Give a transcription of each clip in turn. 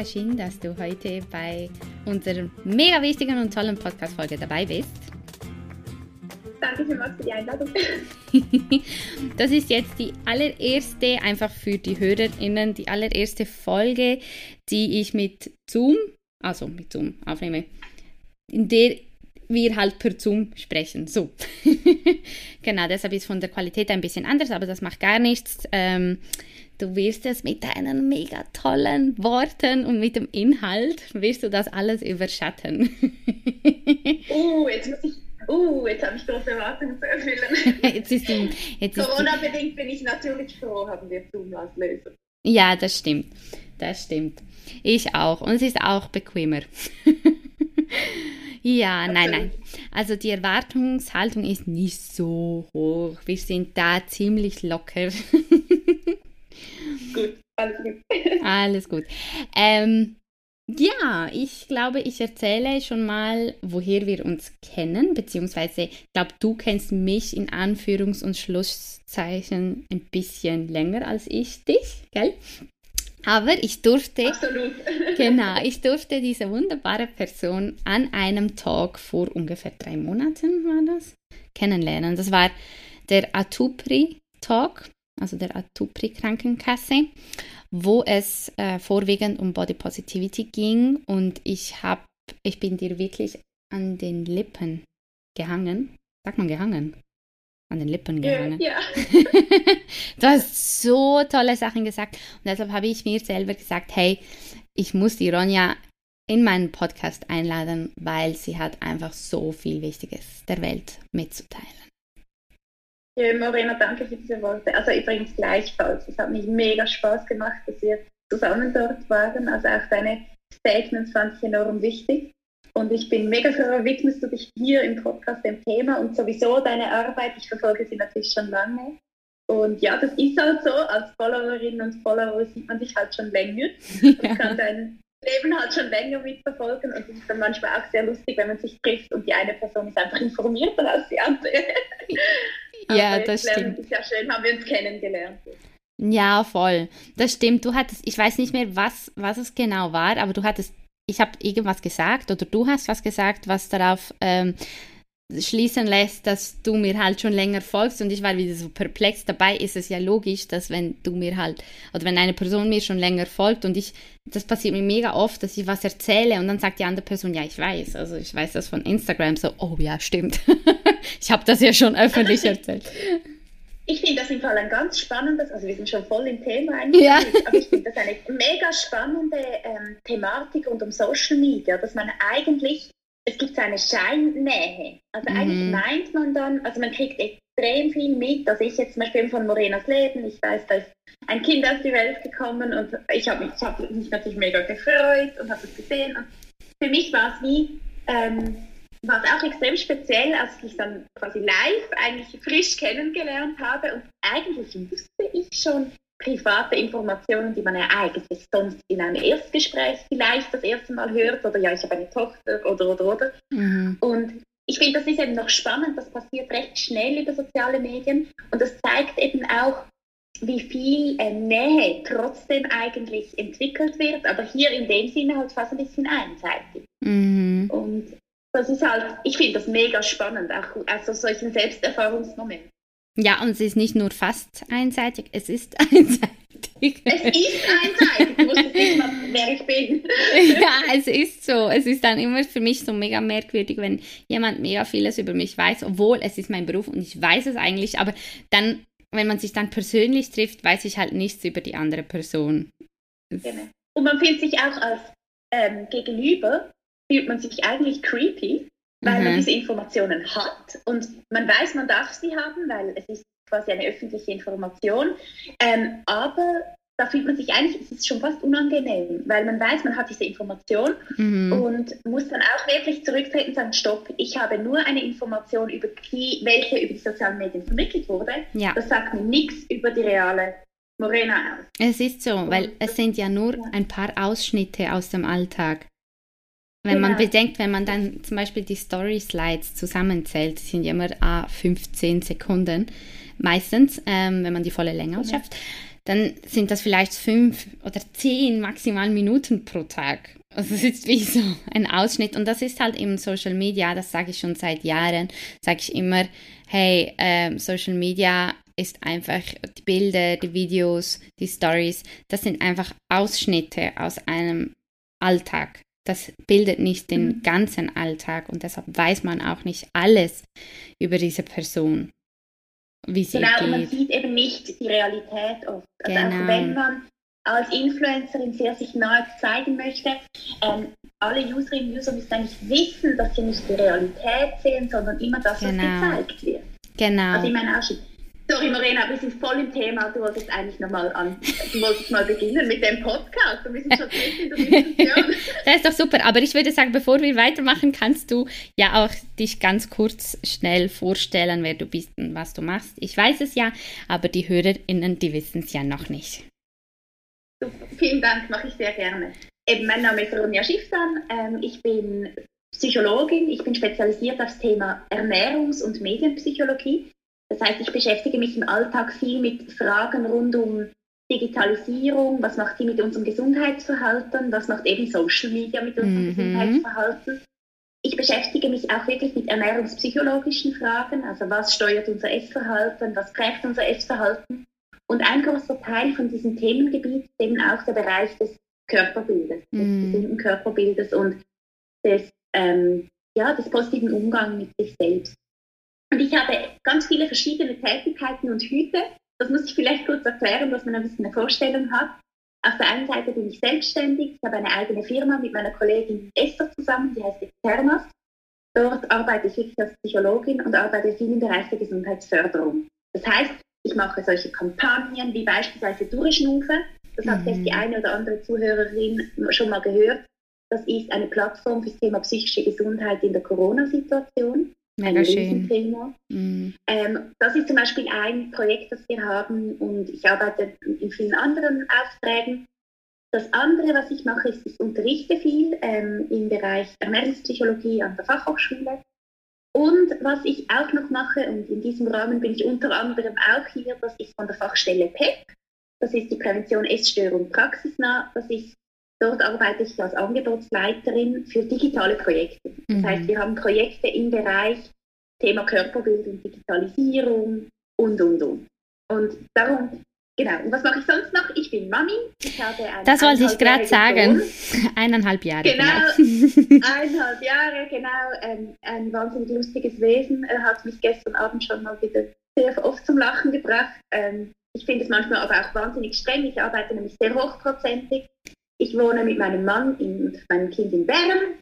Mega schön, dass du heute bei unserer mega wichtigen und tollen Podcast-Folge dabei bist. Danke vielmals für die Einladung. das ist jetzt die allererste, einfach für die HörerInnen, die allererste Folge, die ich mit Zoom, also mit Zoom aufnehme, in der wir halt per Zoom sprechen. So. genau, deshalb ist von der Qualität ein bisschen anders, aber das macht gar nichts. Ähm, du wirst es mit deinen mega tollen Worten und mit dem Inhalt, wirst du das alles überschatten. oh, jetzt muss ich Uh, jetzt habe ich große Erwartungen zu erfüllen. Corona-bedingt bin ich natürlich froh, haben wir Zoom als Lösung. Ja, das stimmt. Das stimmt. Ich auch. Und es ist auch bequemer. Ja, nein, nein. Also die Erwartungshaltung ist nicht so hoch. Wir sind da ziemlich locker. Gut, alles gut. alles gut. Ähm, ja, ich glaube, ich erzähle schon mal, woher wir uns kennen, beziehungsweise ich glaube, du kennst mich in Anführungs- und Schlusszeichen ein bisschen länger als ich dich, gell? Aber ich durfte, Absolut. genau, ich durfte diese wunderbare Person an einem Tag vor ungefähr drei Monaten war das kennenlernen. Das war der Atupri Talk, also der Atupri Krankenkasse, wo es äh, vorwiegend um Body Positivity ging und ich habe, ich bin dir wirklich an den Lippen gehangen. Sagt man gehangen? an den Lippen gehangen. Ja. du hast so tolle Sachen gesagt und deshalb habe ich mir selber gesagt, hey, ich muss die Ronja in meinen Podcast einladen, weil sie hat einfach so viel Wichtiges der Welt mitzuteilen. Ja, Morena, danke für diese Worte. Also übrigens gleichfalls. Es hat mich mega Spaß gemacht, dass wir zusammen dort waren. Also auch deine Statements fand ich enorm wichtig. Und ich bin mega froh, widmest du dich hier im Podcast dem Thema und sowieso deine Arbeit. Ich verfolge sie natürlich schon lange. Und ja, das ist halt so. Als Followerin und Follower sieht man dich halt schon länger. Ja. kann dein Leben halt schon länger mitverfolgen. Und es ist dann manchmal auch sehr lustig, wenn man sich trifft und die eine Person ist einfach informierter als die andere. ja, das stimmt. Ja schön, haben wir uns kennengelernt. Ja, voll. Das stimmt. Du hattest, ich weiß nicht mehr, was, was es genau war, aber du hattest ich habe irgendwas gesagt oder du hast was gesagt, was darauf ähm, schließen lässt, dass du mir halt schon länger folgst und ich war wieder so perplex. Dabei ist es ja logisch, dass wenn du mir halt oder wenn eine Person mir schon länger folgt und ich, das passiert mir mega oft, dass ich was erzähle und dann sagt die andere Person, ja, ich weiß, also ich weiß das von Instagram, so, oh ja, stimmt. ich habe das ja schon öffentlich erzählt. Ich finde das im Fall ein ganz spannendes, also wir sind schon voll im Thema eigentlich, ja. aber ich finde das eine mega spannende ähm, Thematik rund um Social Media, dass man eigentlich, es gibt so eine Scheinnähe. Also mhm. eigentlich meint man dann, also man kriegt extrem viel mit, also ich jetzt zum Beispiel von Morenas Leben, ich weiß, da ist ein Kind auf die Welt gekommen und ich habe mich, hab mich natürlich mega gefreut und habe es gesehen und für mich war es wie, ähm, war es auch extrem speziell, als ich dann quasi live eigentlich frisch kennengelernt habe und eigentlich wusste ich schon private Informationen, die man ja eigentlich sonst in einem Erstgespräch vielleicht das erste Mal hört oder ja, ich habe eine Tochter oder oder oder. Mhm. Und ich finde, das ist eben noch spannend, das passiert recht schnell über soziale Medien und das zeigt eben auch, wie viel äh, Nähe trotzdem eigentlich entwickelt wird, aber hier in dem Sinne halt fast ein bisschen einseitig. Mhm. Und das ist halt, ich finde das mega spannend, auch also solchen Selbsterfahrungsmoment. Ja, und es ist nicht nur fast einseitig, es ist einseitig. Es ist einseitig, ich wusste nicht wer ich bin. ja, es ist so. Es ist dann immer für mich so mega merkwürdig, wenn jemand mega vieles über mich weiß, obwohl es ist mein Beruf und ich weiß es eigentlich, aber dann, wenn man sich dann persönlich trifft, weiß ich halt nichts über die andere Person. Genau. Und man fühlt sich auch als ähm, Gegenüber fühlt man sich eigentlich creepy, weil mhm. man diese Informationen hat und man weiß, man darf sie haben, weil es ist quasi eine öffentliche Information. Ähm, aber da fühlt man sich eigentlich, es ist schon fast unangenehm, weil man weiß, man hat diese Information mhm. und muss dann auch wirklich zurücktreten und sagen, stopp, ich habe nur eine Information, über die, welche über die sozialen Medien vermittelt wurde. Ja. Das sagt mir nichts über die reale Morena aus. Es ist so, weil es sind ja nur ein paar Ausschnitte aus dem Alltag. Wenn genau. man bedenkt, wenn man dann zum Beispiel die Story-Slides zusammenzählt, sind ja immer ah, 15 Sekunden meistens, ähm, wenn man die volle Länge ausschöpft, dann sind das vielleicht fünf oder zehn maximal Minuten pro Tag. Also es ist wie so ein Ausschnitt und das ist halt im Social Media, das sage ich schon seit Jahren, sage ich immer, hey, äh, Social Media ist einfach die Bilder, die Videos, die Stories, das sind einfach Ausschnitte aus einem Alltag. Das bildet nicht den mhm. ganzen Alltag und deshalb weiß man auch nicht alles über diese Person. Wie sie genau, geht. man sieht eben nicht die Realität oft. Also genau. auch wenn man als Influencerin sehr sich nahe zeigen möchte, ähm, alle Userinnen und User müssen eigentlich wissen, dass sie nicht die Realität sehen, sondern immer das, genau. was gezeigt wird. Genau. Also ich meine auch schon, Sorry, Morena, wir sind voll im Thema. Du wolltest eigentlich nochmal an, du wolltest mal beginnen mit dem Podcast. Wir sind schon in der Diskussion. das ist doch super. Aber ich würde sagen, bevor wir weitermachen, kannst du ja auch dich ganz kurz schnell vorstellen, wer du bist und was du machst. Ich weiß es ja, aber die HörerInnen, die wissen es ja noch nicht. Super. Vielen Dank, mache ich sehr gerne. Eben, mein Name ist Ronja Schiffsan. Ähm, ich bin Psychologin. Ich bin spezialisiert aufs Thema Ernährungs- und Medienpsychologie. Das heißt, ich beschäftige mich im Alltag viel mit Fragen rund um Digitalisierung, was macht sie mit unserem Gesundheitsverhalten, was macht eben Social Media mit unserem mhm. Gesundheitsverhalten. Ich beschäftige mich auch wirklich mit ernährungspsychologischen Fragen, also was steuert unser Essverhalten, was prägt unser Essverhalten. Und ein großer Teil von diesem Themengebiet ist eben auch der Bereich des Körperbildes, des mhm. gesunden Körperbildes und des, ähm, ja, des positiven Umgangs mit sich selbst. Und ich habe ganz viele verschiedene Tätigkeiten und Hüte. Das muss ich vielleicht kurz erklären, dass man ein bisschen eine Vorstellung hat. Auf der einen Seite bin ich selbstständig. Ich habe eine eigene Firma mit meiner Kollegin Esther zusammen, die heißt Externas. Dort arbeite ich wirklich als Psychologin und arbeite viel im Bereich der Gesundheitsförderung. Das heißt, ich mache solche Kampagnen wie beispielsweise Durchschnufe. Das mhm. hat jetzt die eine oder andere Zuhörerin schon mal gehört. Das ist eine Plattform für das Thema psychische Gesundheit in der Corona-Situation. Mega schön. Thema. Mm. Ähm, das ist zum Beispiel ein Projekt, das wir haben und ich arbeite in vielen anderen Aufträgen. Das andere, was ich mache, ist, ich unterrichte viel ähm, im Bereich Ernährungspsychologie an der Fachhochschule. Und was ich auch noch mache, und in diesem Rahmen bin ich unter anderem auch hier, das ist von der Fachstelle PEP. Das ist die Prävention Essstörung praxisnah. Das ist, dort arbeite ich als Angebotsleiterin für digitale Projekte. Das mhm. heißt, wir haben Projekte im Bereich Thema Körperbild und Digitalisierung und, und, und. Und darum, genau. Und was mache ich sonst noch? Ich bin Mami. Ich habe das wollte ich gerade sagen. Eineinhalb Jahre. Genau, genau. eineinhalb Jahre, genau. Ein, ein wahnsinnig lustiges Wesen. Er hat mich gestern Abend schon mal wieder sehr oft zum Lachen gebracht. Ähm, ich finde es manchmal aber auch wahnsinnig streng. Ich arbeite nämlich sehr hochprozentig. Ich wohne mit meinem Mann und meinem Kind in Bern.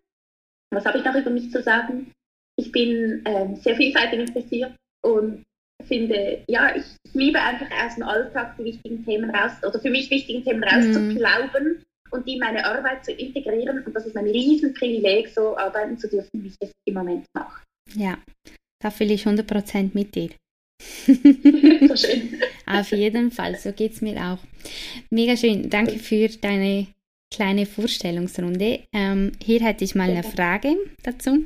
Was habe ich noch über mich zu sagen? Ich bin ähm, sehr vielseitig interessiert und finde, ja, ich liebe einfach aus dem Alltag die wichtigen Themen raus oder für mich wichtigen Themen rauszuklauben mhm. und die in meine Arbeit zu integrieren. Und das ist ein Riesenprivileg, so arbeiten zu dürfen, wie ich es im Moment mache. Ja, da fühle ich 100% mit dir. so schön. Auf jeden Fall, so geht es mir auch. Mega schön. Danke für deine kleine Vorstellungsrunde. Ähm, hier hätte ich mal eine Frage dazu.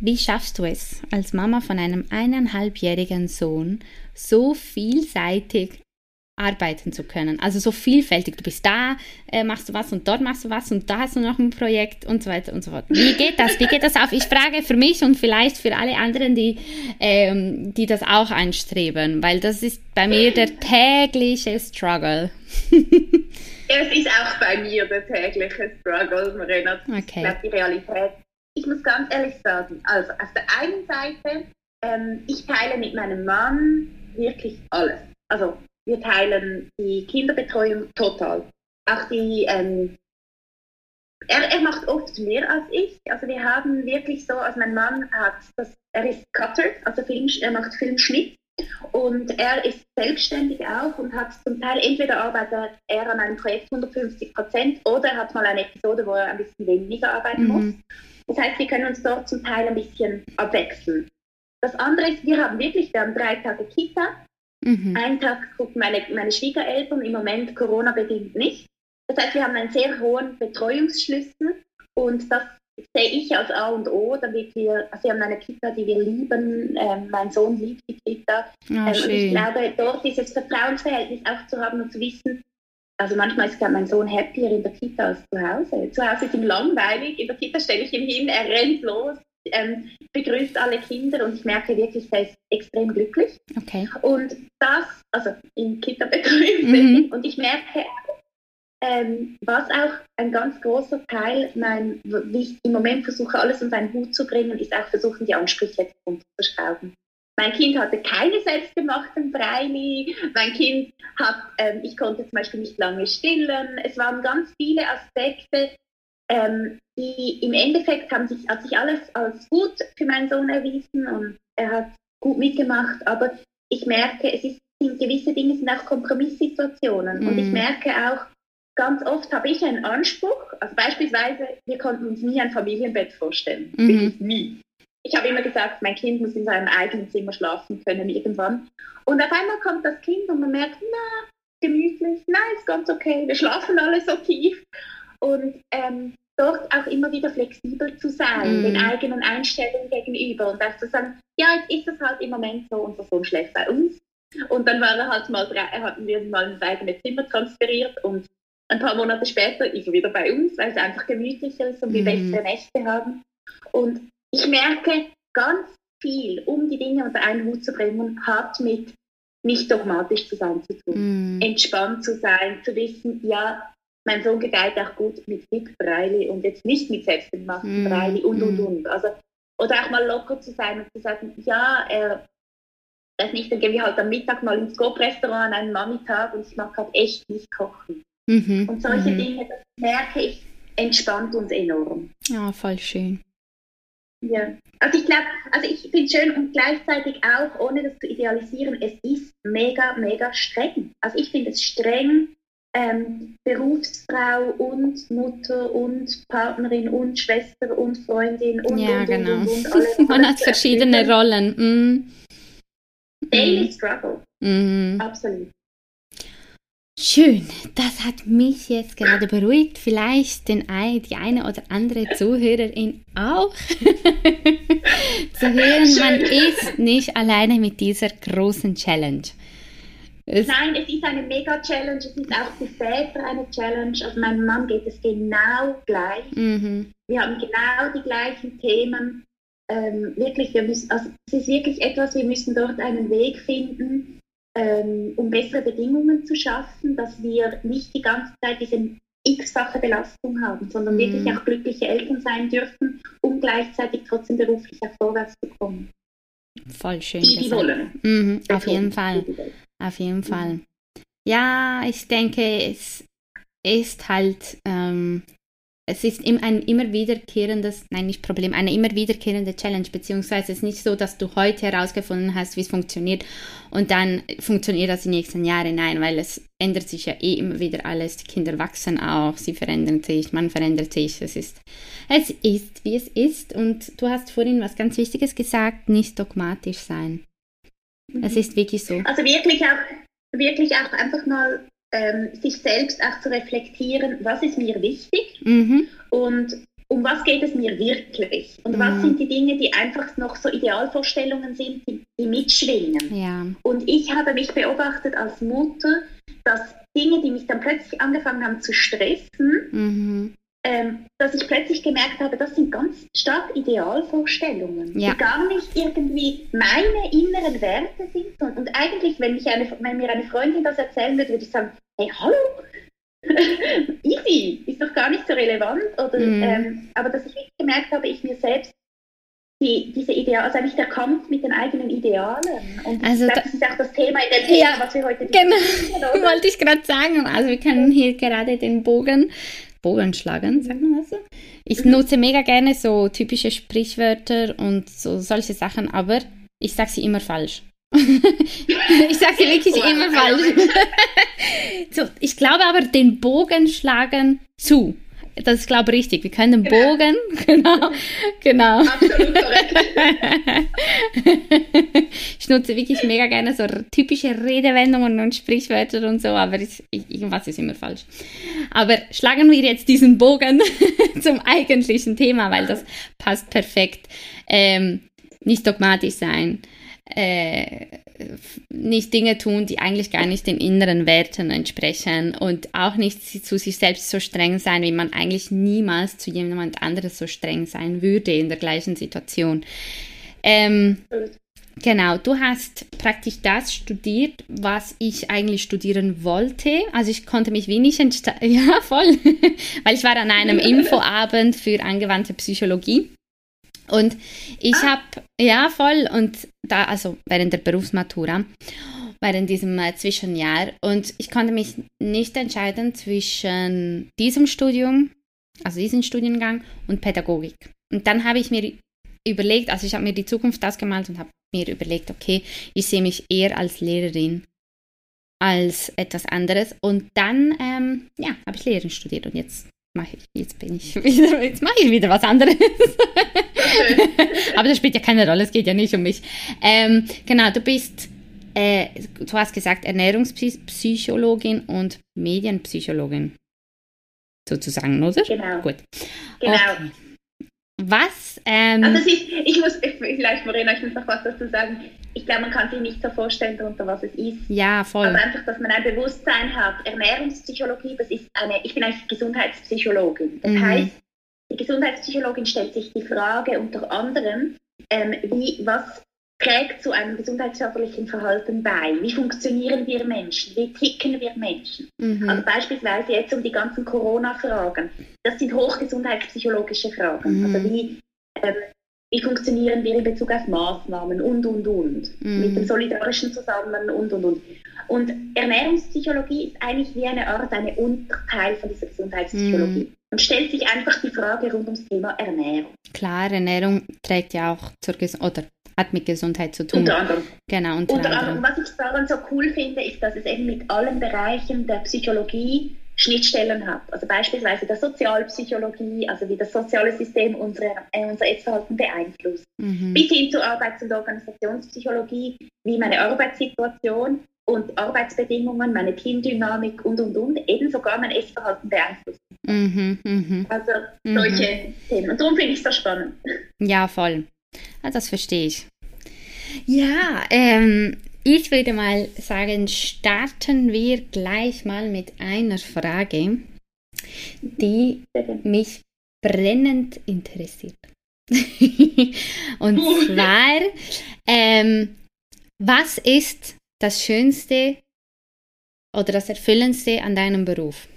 Wie schaffst du es, als Mama von einem eineinhalbjährigen Sohn so vielseitig arbeiten zu können? Also so vielfältig. Du bist da, äh, machst du was und dort machst du was und da hast du noch ein Projekt und so weiter und so fort. Wie geht das? Wie geht das auf? Ich frage für mich und vielleicht für alle anderen, die, ähm, die das auch anstreben, weil das ist bei mir der tägliche Struggle. es ist auch bei mir der tägliche Struggle, Marina. Okay. ist die Realität. Ich muss ganz ehrlich sagen, also auf der einen Seite, ähm, ich teile mit meinem Mann wirklich alles. Also wir teilen die Kinderbetreuung total. Auch die, ähm, er, er macht oft mehr als ich. Also wir haben wirklich so, also mein Mann hat das, er ist Cutter, also Film, er macht Filmschnitt und er ist selbstständig auch und hat zum Teil entweder arbeitet er an einem Projekt 150 Prozent oder hat mal eine Episode, wo er ein bisschen weniger arbeiten mhm. muss. Das heißt, wir können uns dort zum Teil ein bisschen abwechseln. Das andere ist, wir haben wirklich, wir haben drei Tage Kita. Mhm. Einen Tag gucken meine, meine Schwiegereltern, im Moment Corona bedingt nicht. Das heißt, wir haben einen sehr hohen Betreuungsschlüssel und das sehe ich als A und O, damit wir, also wir haben eine Kita, die wir lieben, ähm, mein Sohn liebt die Kita. Oh, ähm, und ich glaube, dort dieses Vertrauensverhältnis auch zu haben und zu wissen, also manchmal ist mein Sohn happier in der Kita als zu Hause. Zu Hause ist ihm langweilig, in der Kita stelle ich ihn hin, er rennt los, ähm, begrüßt alle Kinder und ich merke wirklich, er ist extrem glücklich. Okay. Und das, also in Kita begrüßt mhm. und ich merke ähm, was auch ein ganz großer Teil, mein, wie ich im Moment versuche, alles unter einen Hut zu bringen, ist auch versuchen, die Ansprüche runterzuschrauben. Mein Kind hatte keine selbstgemachten Breili. Mein Kind hat, ähm, ich konnte zum Beispiel nicht lange stillen. Es waren ganz viele Aspekte, ähm, die im Endeffekt haben sich, hat sich alles als gut für meinen Sohn erwiesen und er hat gut mitgemacht. Aber ich merke, es ist, gewisse Dinge sind auch Kompromisssituationen. Mm. Und ich mhm. merke auch, ganz oft habe ich einen Anspruch, also beispielsweise, wir konnten uns nie ein Familienbett vorstellen. Mhm. nie. Ich habe immer gesagt, mein Kind muss in seinem eigenen Zimmer schlafen können irgendwann. Und auf einmal kommt das Kind und man merkt, na, gemütlich, nein, ist ganz okay, wir schlafen alle so tief. Und ähm, dort auch immer wieder flexibel zu sein, mm. den eigenen Einstellungen gegenüber und auch zu sagen, ja, jetzt ist es halt im Moment so, unser Sohn schläft bei uns. Und dann war er halt mal, hatten wir mal ins eigene Zimmer transferiert und ein paar Monate später ist er wieder bei uns, weil es einfach gemütlicher ist und wir mm. bessere Nächte haben. Und ich merke ganz viel, um die Dinge unter einen Hut zu bringen, hat mit nicht dogmatisch zu sein zu tun. Mm. Entspannt zu sein, zu wissen, ja, mein Sohn gedeiht auch gut mit Hip Breili und jetzt nicht mit selbstgemachten mm. Breili und und mm. und. Also, oder auch mal locker zu sein und zu sagen, ja, er das nicht, dann gehen wir halt am Mittag mal ins Coop-Restaurant an einen Mami-Tag und ich mag halt echt nicht kochen. Mhm. Und solche mhm. Dinge, das merke ich, entspannt uns enorm. Ja, voll schön. Ja, also ich glaube, also ich finde schön und gleichzeitig auch, ohne das zu idealisieren, es ist mega, mega streng. Also ich finde es streng, ähm, Berufsfrau und Mutter und Partnerin und Schwester und Freundin und ja, und, genau. und, und, und Man hat verschiedene Rollen. Mm. Daily mm. Struggle. Mm. Absolut. Schön, das hat mich jetzt gerade beruhigt. Vielleicht den, die eine oder andere Zuhörerin auch. Zu hören, man ist nicht alleine mit dieser großen Challenge. Es Nein, es ist eine Mega-Challenge. Es ist auch für Väter eine Challenge. Also meinem Mann geht es genau gleich. Mhm. Wir haben genau die gleichen Themen. Ähm, wirklich, wir müssen, also es ist wirklich etwas, wir müssen dort einen Weg finden ähm, um bessere Bedingungen zu schaffen, dass wir nicht die ganze Zeit diese x-fache Belastung haben, sondern mhm. wirklich auch glückliche Eltern sein dürfen, um gleichzeitig trotzdem beruflich auch vorwärts zu kommen. Voll schön. Die, die wollen. Mhm, auf jeden Fall. Auf jeden Fall. Ja, ich denke, es ist halt ähm, es ist ein immer wiederkehrendes, nein, nicht Problem, eine immer wiederkehrende Challenge, beziehungsweise es ist nicht so, dass du heute herausgefunden hast, wie es funktioniert und dann funktioniert das die nächsten Jahre. Nein, weil es ändert sich ja eh immer wieder alles. Die Kinder wachsen auch, sie verändern sich, man verändert sich. Es ist, es ist, wie es ist. Und du hast vorhin was ganz Wichtiges gesagt, nicht dogmatisch sein. Mhm. Es ist wirklich so. Also wirklich auch, wirklich auch einfach mal ähm, sich selbst auch zu reflektieren, was ist mir wichtig mhm. und um was geht es mir wirklich und mhm. was sind die Dinge, die einfach noch so Idealvorstellungen sind, die, die mitschwingen. Ja. Und ich habe mich beobachtet als Mutter, dass Dinge, die mich dann plötzlich angefangen haben zu stressen, mhm ähm, dass ich plötzlich gemerkt habe, das sind ganz stark Idealvorstellungen, ja. die gar nicht irgendwie meine inneren Werte sind. Und eigentlich, wenn, mich eine, wenn mir eine Freundin das erzählen würde, würde ich sagen, hey, hallo, easy, ist doch gar nicht so relevant. Oder, mm. ähm, aber dass ich wirklich gemerkt habe, ich mir selbst die, diese Ideale, also eigentlich der Kampf mit den eigenen Idealen. Und also das, das ist auch das Thema in dem Thema, ja, was wir heute genau, wollte ich gerade sagen. Also wir können hier gerade den Bogen Bogen schlagen, sagt man das so? Ich nutze mega gerne so typische Sprichwörter und so solche Sachen, aber ich sage sie immer falsch. ich sage sie wirklich immer falsch. so, ich glaube aber, den Bogen schlagen zu. Das ist, glaube ich, richtig. Wir können den genau. Bogen, genau, genau. Absolut korrekt. ich nutze wirklich mega gerne so typische Redewendungen und Sprichwörter und so, aber ich, irgendwas ist immer falsch. Aber schlagen wir jetzt diesen Bogen zum eigentlichen Thema, weil das passt perfekt. Ähm, nicht dogmatisch sein. Äh, nicht Dinge tun, die eigentlich gar nicht den inneren Werten entsprechen und auch nicht zu sich selbst so streng sein, wie man eigentlich niemals zu jemand anderes so streng sein würde in der gleichen Situation. Ähm, genau, du hast praktisch das studiert, was ich eigentlich studieren wollte. Also ich konnte mich wenig entscheiden. Ja, voll. Weil ich war an einem Infoabend für angewandte Psychologie. Und ich ah. habe, ja, voll, und da, also während der Berufsmatura, während diesem äh, Zwischenjahr, und ich konnte mich nicht entscheiden zwischen diesem Studium, also diesem Studiengang und Pädagogik. Und dann habe ich mir überlegt, also ich habe mir die Zukunft ausgemalt und habe mir überlegt, okay, ich sehe mich eher als Lehrerin als etwas anderes. Und dann, ähm, ja, habe ich Lehrerin studiert und jetzt mache ich, jetzt bin ich wieder, jetzt mache ich wieder was anderes. Aber das spielt ja keine Rolle, es geht ja nicht um mich. Ähm, genau, du bist, äh, du hast gesagt, Ernährungspsychologin und Medienpsychologin. Sozusagen, oder? Genau. Gut. Genau. Okay. Was? Ähm, also ist, ich muss, vielleicht Morena, ich muss noch was dazu sagen. Ich glaube, man kann sich nicht so vorstellen darunter, was es ist. Ja, voll. Aber einfach, dass man ein Bewusstsein hat. Ernährungspsychologie, das ist eine, ich bin eigentlich Gesundheitspsychologin. Das mhm. heißt, die Gesundheitspsychologin stellt sich die Frage unter anderem, ähm, wie, was trägt zu einem gesundheitsförderlichen Verhalten bei? Wie funktionieren wir Menschen? Wie ticken wir Menschen? Mhm. Also beispielsweise jetzt um die ganzen Corona-Fragen. Das sind hochgesundheitspsychologische Fragen. Mhm. Also wie, ähm, wie funktionieren wir in Bezug auf Maßnahmen und, und, und. Mhm. Mit dem solidarischen Zusammen und, und, und. Und Ernährungspsychologie ist eigentlich wie eine Art, eine Unterteil von dieser Gesundheitspsychologie. Mhm. Und stellt sich einfach die Frage rund ums Thema Ernährung. Klar, Ernährung trägt ja auch zur Ges oder hat mit Gesundheit zu tun. Unter anderem. Genau, unter, unter anderem. anderem. Was ich daran so cool finde, ist, dass es eben mit allen Bereichen der Psychologie Schnittstellen hat. Also beispielsweise der Sozialpsychologie, also wie das soziale System unsere, äh, unser Essverhalten beeinflusst. Mhm. Bis hin zur Arbeits- und Organisationspsychologie, wie meine Arbeitssituation und Arbeitsbedingungen, meine Teamdynamik und und und eben sogar mein Essverhalten beeinflussen. Mhm, mh. Also solche mhm. Themen. Und darum finde ich es so spannend. Ja, voll. Ah, das verstehe ich. Ja, ähm, ich würde mal sagen, starten wir gleich mal mit einer Frage, die mich brennend interessiert. Und zwar, ähm, was ist das Schönste oder das Erfüllendste an deinem Beruf?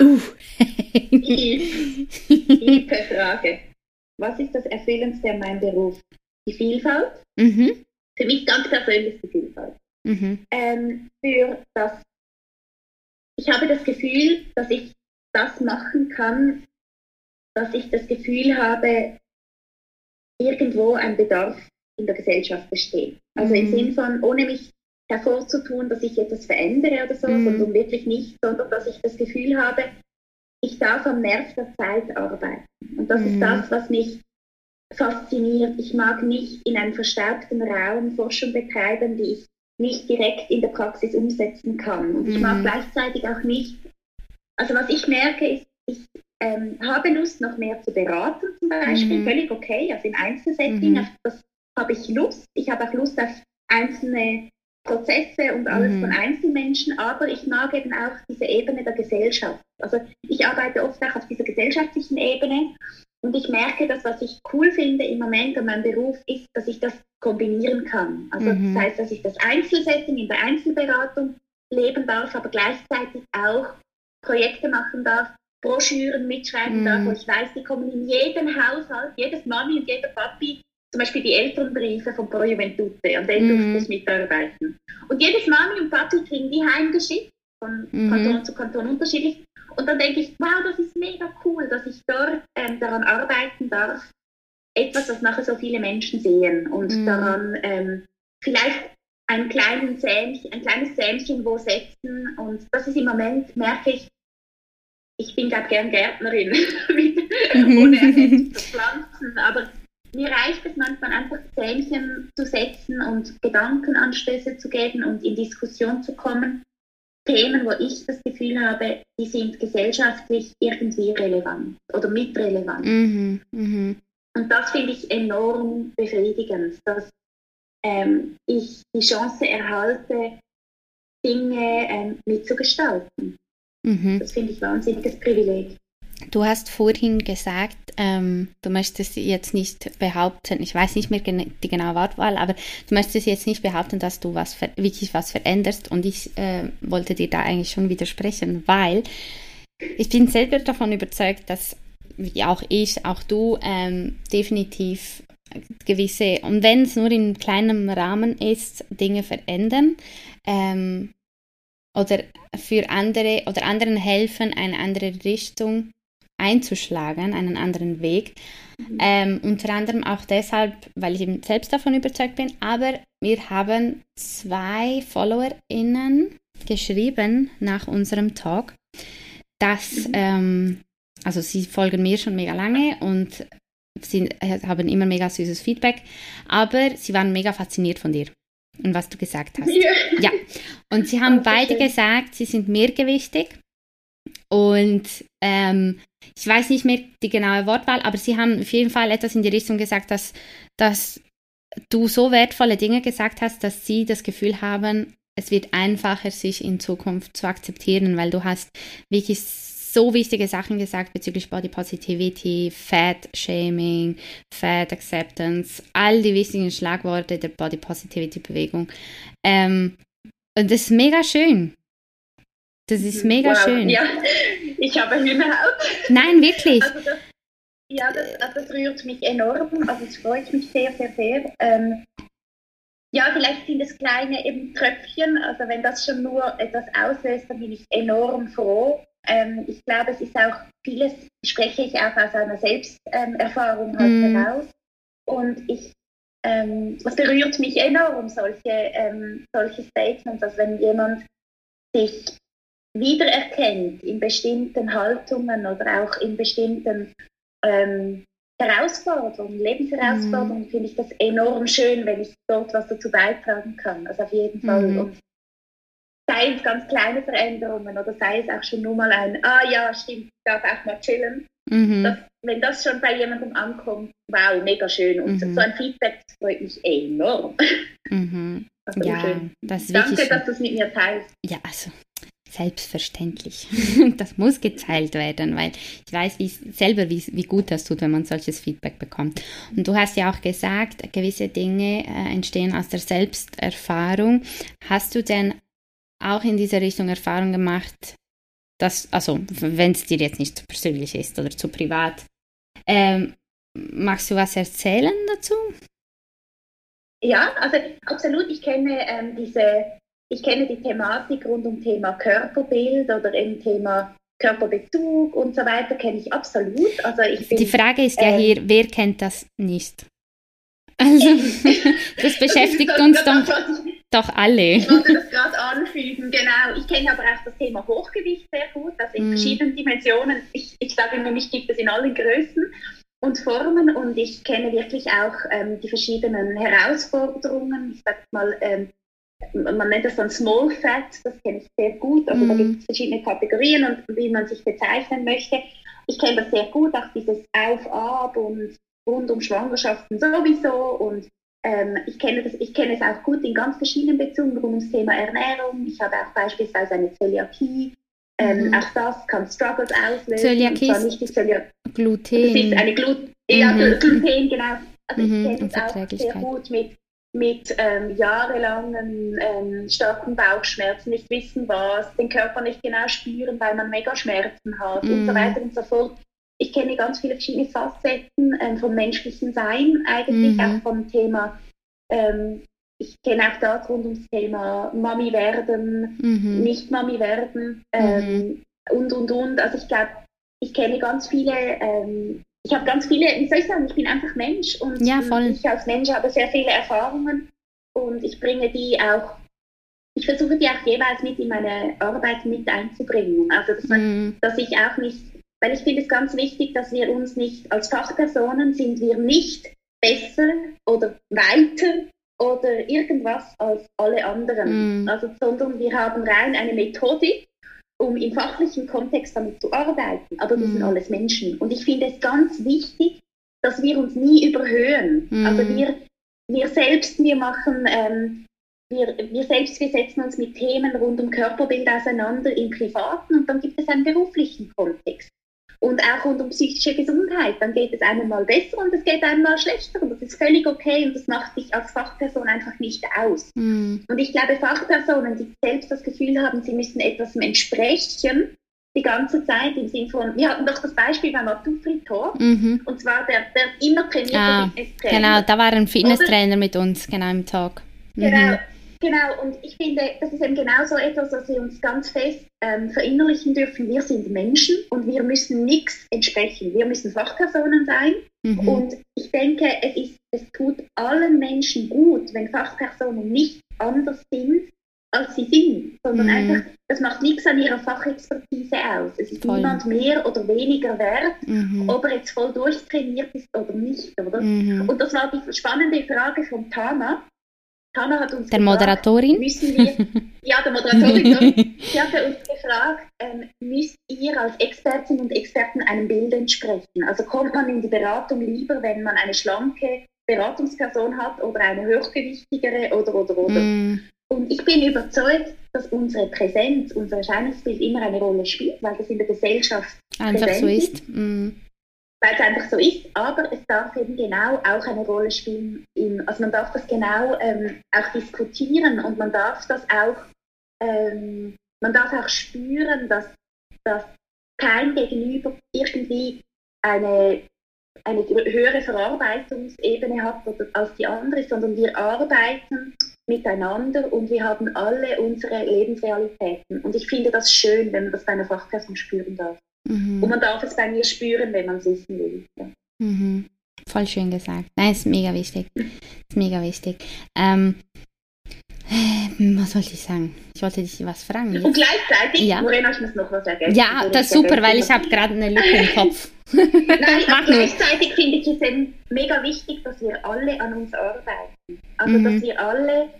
Uh. Tiefe Frage. Was ist das Erfüllendste an meinem Beruf? Die Vielfalt. Mhm. Für mich ganz persönlich die Vielfalt. Mhm. Ähm, für das, ich habe das Gefühl, dass ich das machen kann, dass ich das Gefühl habe, irgendwo ein Bedarf in der Gesellschaft besteht. Also mhm. im Sinn von, ohne mich hervorzutun, dass ich etwas verändere oder so, mhm. sondern wirklich nicht, sondern dass ich das Gefühl habe, ich darf am Nerv der Zeit arbeiten. Und das mhm. ist das, was mich fasziniert. Ich mag nicht in einem verstärkten Raum Forschung betreiben, die ich nicht direkt in der Praxis umsetzen kann. Und ich mag mhm. gleichzeitig auch nicht, also was ich merke, ist, ich ähm, habe Lust, noch mehr zu beraten zum Beispiel, mhm. völlig okay, also im Einzelsetting, mhm. das habe ich Lust. Ich habe auch Lust auf einzelne Prozesse und alles mhm. von Einzelmenschen, aber ich mag eben auch diese Ebene der Gesellschaft. Also ich arbeite oft auch auf dieser gesellschaftlichen Ebene und ich merke, dass was ich cool finde im Moment an meinem Beruf ist, dass ich das kombinieren kann. Also mhm. das heißt, dass ich das Einzelsetting in der Einzelberatung leben darf, aber gleichzeitig auch Projekte machen darf, Broschüren mitschreiben mhm. darf, wo ich weiß, die kommen in jeden Haushalt, jedes Mami und jeder Papi zum Beispiel die Elternbriefe von Pro Juventute, an denen mhm. durfte ich mitarbeiten. Und jedes Mami und Papi kriegen die heimgeschickt, von mhm. Kanton zu Kanton unterschiedlich. Und dann denke ich, wow, das ist mega cool, dass ich dort ähm, daran arbeiten darf, etwas, was nachher so viele Menschen sehen und mhm. daran ähm, vielleicht einen kleinen Sämchen, ein kleines Sämchen wo setzen. Und das ist im Moment, merke ich, ich bin gerade gern Gärtnerin, mit, ohne zu pflanzen, aber mir reicht es manchmal einfach Zähnchen zu setzen und Gedankenanstöße zu geben und in Diskussion zu kommen. Themen, wo ich das Gefühl habe, die sind gesellschaftlich irgendwie relevant oder mitrelevant. Mhm, mh. Und das finde ich enorm befriedigend, dass ähm, ich die Chance erhalte, Dinge ähm, mitzugestalten. Mhm. Das finde ich wahnsinniges Privileg. Du hast vorhin gesagt, ähm, du möchtest jetzt nicht behaupten, ich weiß nicht mehr die genaue Wortwahl, aber du möchtest jetzt nicht behaupten, dass du was wirklich was veränderst. Und ich äh, wollte dir da eigentlich schon widersprechen, weil ich bin selber davon überzeugt, dass wie auch ich, auch du, ähm, definitiv gewisse, und wenn es nur in kleinem Rahmen ist, Dinge verändern. Ähm, oder für andere oder anderen helfen, eine andere Richtung einzuschlagen, einen anderen Weg. Mhm. Ähm, unter anderem auch deshalb, weil ich eben selbst davon überzeugt bin, aber wir haben zwei FollowerInnen geschrieben nach unserem Talk, dass, mhm. ähm, also sie folgen mir schon mega lange und sie haben immer mega süßes Feedback, aber sie waren mega fasziniert von dir und was du gesagt hast. Ja. ja. Und sie haben beide schön. gesagt, sie sind mehrgewichtig und ähm, ich weiß nicht mehr die genaue Wortwahl, aber sie haben auf jeden Fall etwas in die Richtung gesagt, dass, dass du so wertvolle Dinge gesagt hast, dass sie das Gefühl haben, es wird einfacher, sich in Zukunft zu akzeptieren, weil du hast wirklich so wichtige Sachen gesagt bezüglich Body Positivity, Fat Shaming, Fat Acceptance, all die wichtigen Schlagworte der Body Positivity Bewegung. Ähm, und das ist mega schön. Das ist mega wow, schön. Ja, ich habe Hühnerhaut. Nein, wirklich. Also das, ja, das, das, rührt mich enorm. Also es freut mich sehr, sehr, sehr. Ähm, ja, vielleicht sind es kleine eben Tröpfchen. Also wenn das schon nur etwas auslöst, dann bin ich enorm froh. Ähm, ich glaube, es ist auch vieles, spreche ich auch aus einer Selbsterfahrung halt mm. heraus. Und ich, ähm, das berührt mich enorm, solche, ähm, solche Statements, also wenn jemand sich wiedererkennt in bestimmten Haltungen oder auch in bestimmten ähm, Herausforderungen, Lebensherausforderungen, mm. finde ich das enorm schön, wenn ich dort was dazu beitragen kann. Also auf jeden Fall. Mm. Und sei es ganz kleine Veränderungen oder sei es auch schon nur mal ein, ah ja, stimmt, ich darf auch mal chillen. Mhm. Das, wenn das schon bei jemandem ankommt, wow, mega schön. Und mhm. so ein Feedback freut mich enorm. Mhm. ja, schön. das ist Danke, dass du es mit mir teilst. Ja, also selbstverständlich. das muss geteilt werden, weil ich weiß wie, selber, wie, wie gut das tut, wenn man solches Feedback bekommt. Und du hast ja auch gesagt, gewisse Dinge äh, entstehen aus der Selbsterfahrung. Hast du denn auch in dieser Richtung Erfahrung gemacht, dass, also wenn es dir jetzt nicht zu persönlich ist oder zu privat, ähm, magst du was erzählen dazu? Ja, also absolut. Ich kenne ähm, diese, ich kenne die Thematik rund um Thema Körperbild oder im Thema Körperbezug und so weiter kenne ich absolut. Also ich bin, die Frage ist ja ähm, hier, wer kennt das nicht? Also das beschäftigt uns doch. Doch alle. Ich wollte das gerade anfügen, genau. Ich kenne aber auch das Thema Hochgewicht sehr gut, also in mm. verschiedenen Dimensionen. Ich, ich sage immer, mich gibt es in allen Größen und Formen und ich kenne wirklich auch ähm, die verschiedenen Herausforderungen. Ich sage mal, ähm, man nennt das dann Small Fat, das kenne ich sehr gut. Also mm. da gibt es verschiedene Kategorien und wie man sich bezeichnen möchte. Ich kenne das sehr gut, auch dieses Auf-Ab und rund um Schwangerschaften sowieso und ähm, ich, kenne das, ich kenne es auch gut in ganz verschiedenen Beziehungen rund ums Thema Ernährung. Ich habe auch beispielsweise eine Zöliakie. Ähm, mhm. Auch das kann Struggles auslösen. Zöliakie ist nicht die Zöliakie. Gluten. Das ist eine Glut mhm. ja, Gluten, genau. Also mhm. ich kenne es auch sehr gut mit, mit ähm, jahrelangen ähm, starken Bauchschmerzen, nicht wissen was, den Körper nicht genau spüren, weil man mega Schmerzen hat und so mhm. weiter und so fort ich kenne ganz viele verschiedene Facetten ähm, vom menschlichen Sein eigentlich, mhm. auch vom Thema, ähm, ich kenne auch da rund ums Thema Mami werden, mhm. nicht Mami werden ähm, mhm. und, und, und. Also ich glaube, ich kenne ganz viele, ähm, ich habe ganz viele, wie soll ich sagen, ich bin einfach Mensch und ja, ich als Mensch habe sehr viele Erfahrungen und ich bringe die auch ich versuche die auch jeweils mit in meine Arbeit mit einzubringen. Also dass, man, mm. dass ich auch nicht, weil ich finde es ganz wichtig, dass wir uns nicht als Fachpersonen sind wir nicht besser oder weiter oder irgendwas als alle anderen. Mm. Also, sondern wir haben rein eine Methodik, um im fachlichen Kontext damit zu arbeiten. Aber wir mm. sind alles Menschen. Und ich finde es ganz wichtig, dass wir uns nie überhöhen. Mm. Also wir, wir selbst, wir machen, ähm, wir, wir selbst, wir setzen uns mit Themen rund um Körperbild auseinander im privaten und dann gibt es einen beruflichen Kontext und auch rund um psychische Gesundheit. Dann geht es einem mal besser und es geht einem mal schlechter und das ist völlig okay und das macht dich als Fachperson einfach nicht aus. Mhm. Und ich glaube, Fachpersonen, die selbst das Gefühl haben, sie müssen etwas entsprechen, die ganze Zeit im Sinne von, wir hatten doch das Beispiel beim Atufritor mhm. und zwar der, der immer trainierte ah, Genau, da war ein Fitnesstrainer mit uns, genau im Tag. Genau, mhm. Genau, Genau, und ich finde, das ist eben genau so etwas, was wir uns ganz fest ähm, verinnerlichen dürfen. Wir sind Menschen und wir müssen nichts entsprechen. Wir müssen Fachpersonen sein. Mhm. Und ich denke, es, ist, es tut allen Menschen gut, wenn Fachpersonen nicht anders sind, als sie sind, sondern mhm. einfach, das macht nichts an ihrer Fachexpertise aus. Es ist voll. niemand mehr oder weniger wert, mhm. ob er jetzt voll durchtrainiert ist oder nicht. Oder? Mhm. Und das war die spannende Frage von Tana. Hat uns der gefragt, Moderatorin? Müssen wir, ja, der Moderatorin, sie hat uns gefragt, ähm, müsst ihr als Expertinnen und Experten einem Bild entsprechen? Also kommt man in die Beratung lieber, wenn man eine schlanke Beratungsperson hat oder eine hochgewichtigere oder, oder, oder. Mm. Und ich bin überzeugt, dass unsere Präsenz, unser Erscheinungsbild immer eine Rolle spielt, weil das in der Gesellschaft einfach so ist. Mm weil es einfach so ist, aber es darf eben genau auch eine Rolle spielen. In, also man darf das genau ähm, auch diskutieren und man darf das auch, ähm, man darf auch spüren, dass, dass kein Gegenüber irgendwie eine, eine höhere Verarbeitungsebene hat als die andere, sondern wir arbeiten miteinander und wir haben alle unsere Lebensrealitäten. Und ich finde das schön, wenn man das bei einer Fachperson spüren darf. Mhm. Und man darf es bei mir spüren, wenn man es wissen will. Ja. Mhm. Voll schön gesagt. Nein, ist mega wichtig. Ist mega wichtig. Ähm, äh, was wollte ich sagen? Ich wollte dich was fragen. Jetzt. Und gleichzeitig, ja. Morena, ich muss noch was ergänzen. Ja, das ist super, weil ich habe gerade eine Lücke im Kopf. Nein, gleichzeitig finde ich es eben mega wichtig, dass wir alle an uns arbeiten. Also, mhm. dass wir alle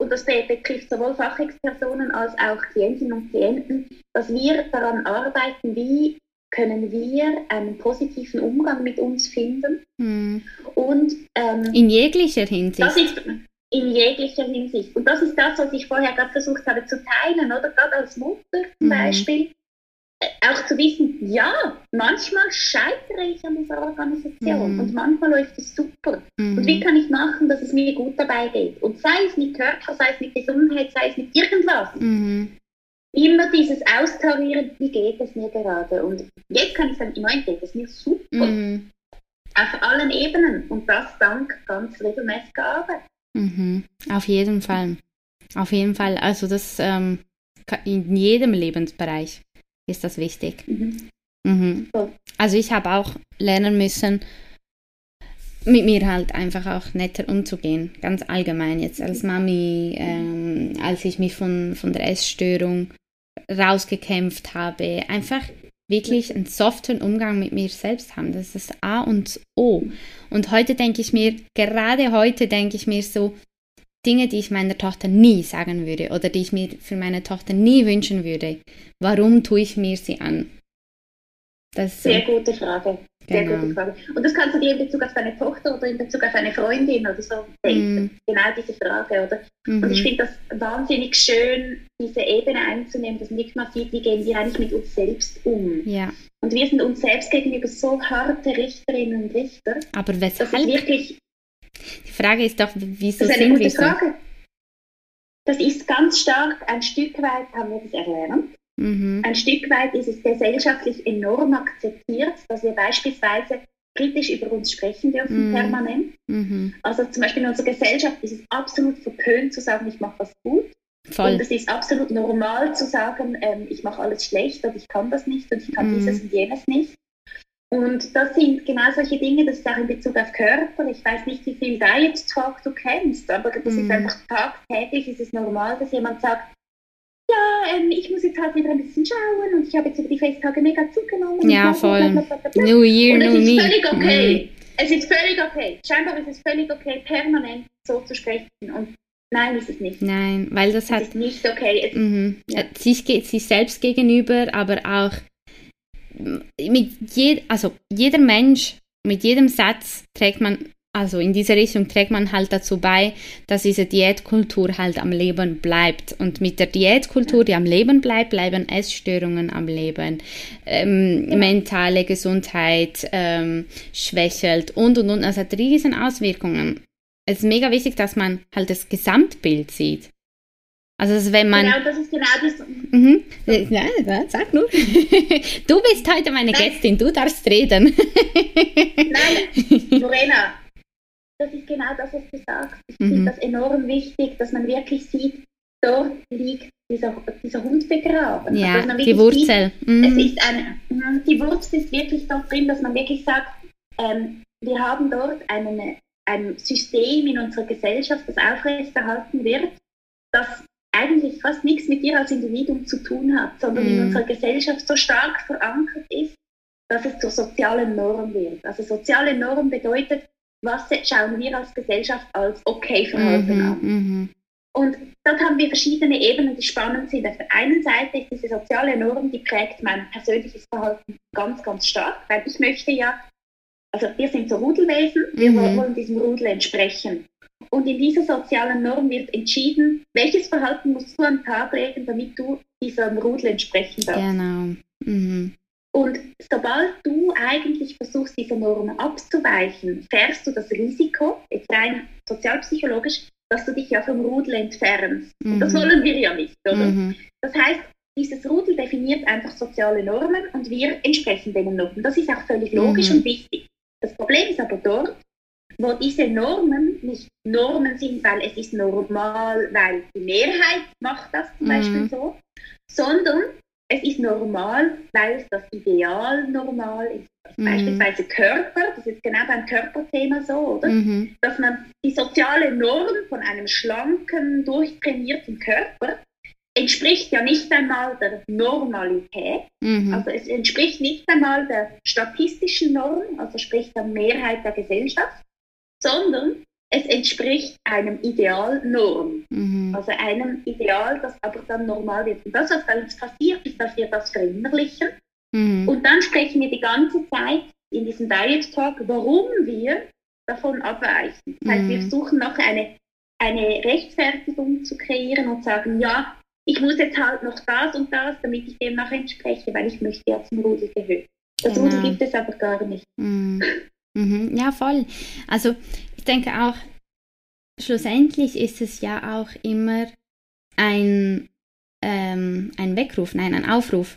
und das betrifft sowohl Fachexpersonen als auch Klientinnen und Klienten, dass wir daran arbeiten, wie können wir einen positiven Umgang mit uns finden. Hm. Und ähm, in jeglicher Hinsicht. Das ist in jeglicher Hinsicht. Und das ist das, was ich vorher gerade versucht habe zu teilen, oder gerade als Mutter zum hm. Beispiel auch zu wissen, ja, manchmal scheitere ich an dieser Organisation mhm. und manchmal läuft es super. Mhm. Und wie kann ich machen, dass es mir gut dabei geht? Und sei es mit Körper, sei es mit Gesundheit, sei es mit irgendwas. Mhm. Immer dieses Austarieren, wie geht es mir gerade? Und jetzt kann ich sagen, im Moment geht es mir super. Mhm. Auf allen Ebenen. Und das dank ganz regelmäßiger Arbeit. Mhm. Auf jeden Fall. Auf jeden Fall. Also das ähm, in jedem Lebensbereich ist das wichtig. Mhm. Mhm. Also ich habe auch lernen müssen, mit mir halt einfach auch netter umzugehen, ganz allgemein jetzt als Mami, ähm, als ich mich von, von der Essstörung rausgekämpft habe, einfach wirklich einen soften Umgang mit mir selbst haben. Das ist das A und O. Und heute denke ich mir, gerade heute denke ich mir so, Dinge, die ich meiner Tochter nie sagen würde oder die ich mir für meine Tochter nie wünschen würde. Warum tue ich mir sie an? Das Sehr so. gute Frage. Sehr genau. gute Frage. Und das kannst du dir in Bezug auf deine Tochter oder in Bezug auf eine Freundin oder so denken. Mm. Genau diese Frage, oder? Mm Und ich finde das wahnsinnig schön, diese Ebene einzunehmen, dass man nicht mal sieht, wie gehen wir eigentlich mit uns selbst um. Ja. Und wir sind uns selbst gegenüber so harte Richterinnen und Richter. Aber weshalb? Das ist wirklich Frage ist doch, wieso das ist eine gute Frage. Das ist ganz stark, ein Stück weit haben wir das erlernt. Mhm. Ein Stück weit ist es gesellschaftlich enorm akzeptiert, dass wir beispielsweise kritisch über uns sprechen dürfen, mhm. permanent. Mhm. Also zum Beispiel in unserer Gesellschaft ist es absolut verpönt zu sagen, ich mache was gut. Voll. Und es ist absolut normal zu sagen, ähm, ich mache alles schlecht und ich kann das nicht und ich kann mhm. dieses und jenes nicht. Und das sind genau solche Dinge, das ist auch in Bezug auf Körper. Ich weiß nicht, wie viel Diet Talk du kennst, aber das mhm. ist einfach tagtäglich, ist es normal, dass jemand sagt, ja, ähm, ich muss jetzt halt wieder ein bisschen schauen und ich habe jetzt über die Festtage mega zugenommen. Ja, voll. New Year, und es new ist me. völlig okay. Mhm. Es ist völlig okay. Scheinbar ist es völlig okay, permanent so zu sprechen. Und nein, ist es nicht. Nein, weil das es hat... ist nicht okay. Es, Mhm. Ja. Sich, sich selbst gegenüber, aber auch mit je, also jeder Mensch, mit jedem Satz trägt man, also in diese Richtung trägt man halt dazu bei, dass diese Diätkultur halt am Leben bleibt. Und mit der Diätkultur, die am Leben bleibt, bleiben Essstörungen am Leben, ähm, mentale Gesundheit ähm, schwächelt und und und. Es hat riesen Auswirkungen. Es ist mega wichtig, dass man halt das Gesamtbild sieht. Also wenn man genau, das ist genau das. Mhm. Ja, sag nur. Du bist heute meine Nein. Gästin, du darfst reden. Nein, Lorena, das ist genau das, was du sagst. Ich Mhm. finde das enorm wichtig, dass man wirklich sieht, dort liegt dieser, dieser Hund begraben. Also, Ja, man die wirklich Sieht, Wurzel. es Mhm. ist eine, mhm, die Wurzel ist wirklich dort drin, dass man wirklich sagt, ähm, wir haben dort einen, ein System in unserer Gesellschaft, das aufrechterhalten wird, das eigentlich fast nichts mit dir als Individuum zu tun hat, sondern in Mhm. unserer Gesellschaft so stark verankert ist, dass es zur sozialen Norm wird. Also soziale Norm bedeutet, was schauen wir als Gesellschaft als okay Verhalten an. Mhm. Mhm. Und dort haben wir verschiedene Ebenen, die spannend sind. Auf der einen Seite ist diese soziale Norm, die prägt mein persönliches Verhalten ganz, ganz stark, weil ich möchte ja, also wir sind so Rudelwesen, wir Mhm. wollen diesem Rudel entsprechen. Und in dieser sozialen Norm wird entschieden, welches Verhalten musst du an den Tag legen, damit du diesem Rudel entsprechen darfst. Genau. Mhm. Und sobald du eigentlich versuchst, dieser Norm abzuweichen, fährst du das Risiko, jetzt rein sozialpsychologisch, dass du dich ja vom Rudel entfernst. Und das Mhm. wollen wir ja nicht, oder? Mhm. Das heißt, dieses Rudel definiert einfach soziale Normen und wir entsprechen den Normen. Das ist auch völlig logisch Mhm. und wichtig. Das Problem ist aber dort, wo diese Normen nicht Normen sind, weil es ist normal, weil die Mehrheit macht das zum Mhm. Beispiel so, sondern es ist normal, weil es das Ideal normal ist. Mhm. Beispielsweise Körper, das ist genau beim Körperthema so, oder? Mhm. dass man die soziale Norm von einem schlanken, durchtrainierten Körper entspricht ja nicht einmal der Normalität, Mhm. also es entspricht nicht einmal der statistischen Norm, also sprich der Mehrheit der Gesellschaft, sondern es entspricht einem Idealnorm, Mhm. also einem Ideal, das aber dann normal wird. Und das, was bei uns passiert, ist, dass wir das verinnerlichen Mhm. und dann sprechen wir die ganze Zeit in diesem Diet Talk, warum wir davon abweichen. Das heißt, wir Mhm. suchen noch eine, eine Rechtfertigung zu kreieren und sagen, ja, ich muss jetzt halt noch das und das, damit ich dem nachher entspreche, weil ich möchte ja zum Rudel gehören. Das Genau. Rudel gibt es aber gar nicht. Mhm. Mhm. Ja, voll. Also ich denke auch, schlussendlich ist es ja auch immer ein, ähm, ein Weckruf, nein, ein Aufruf.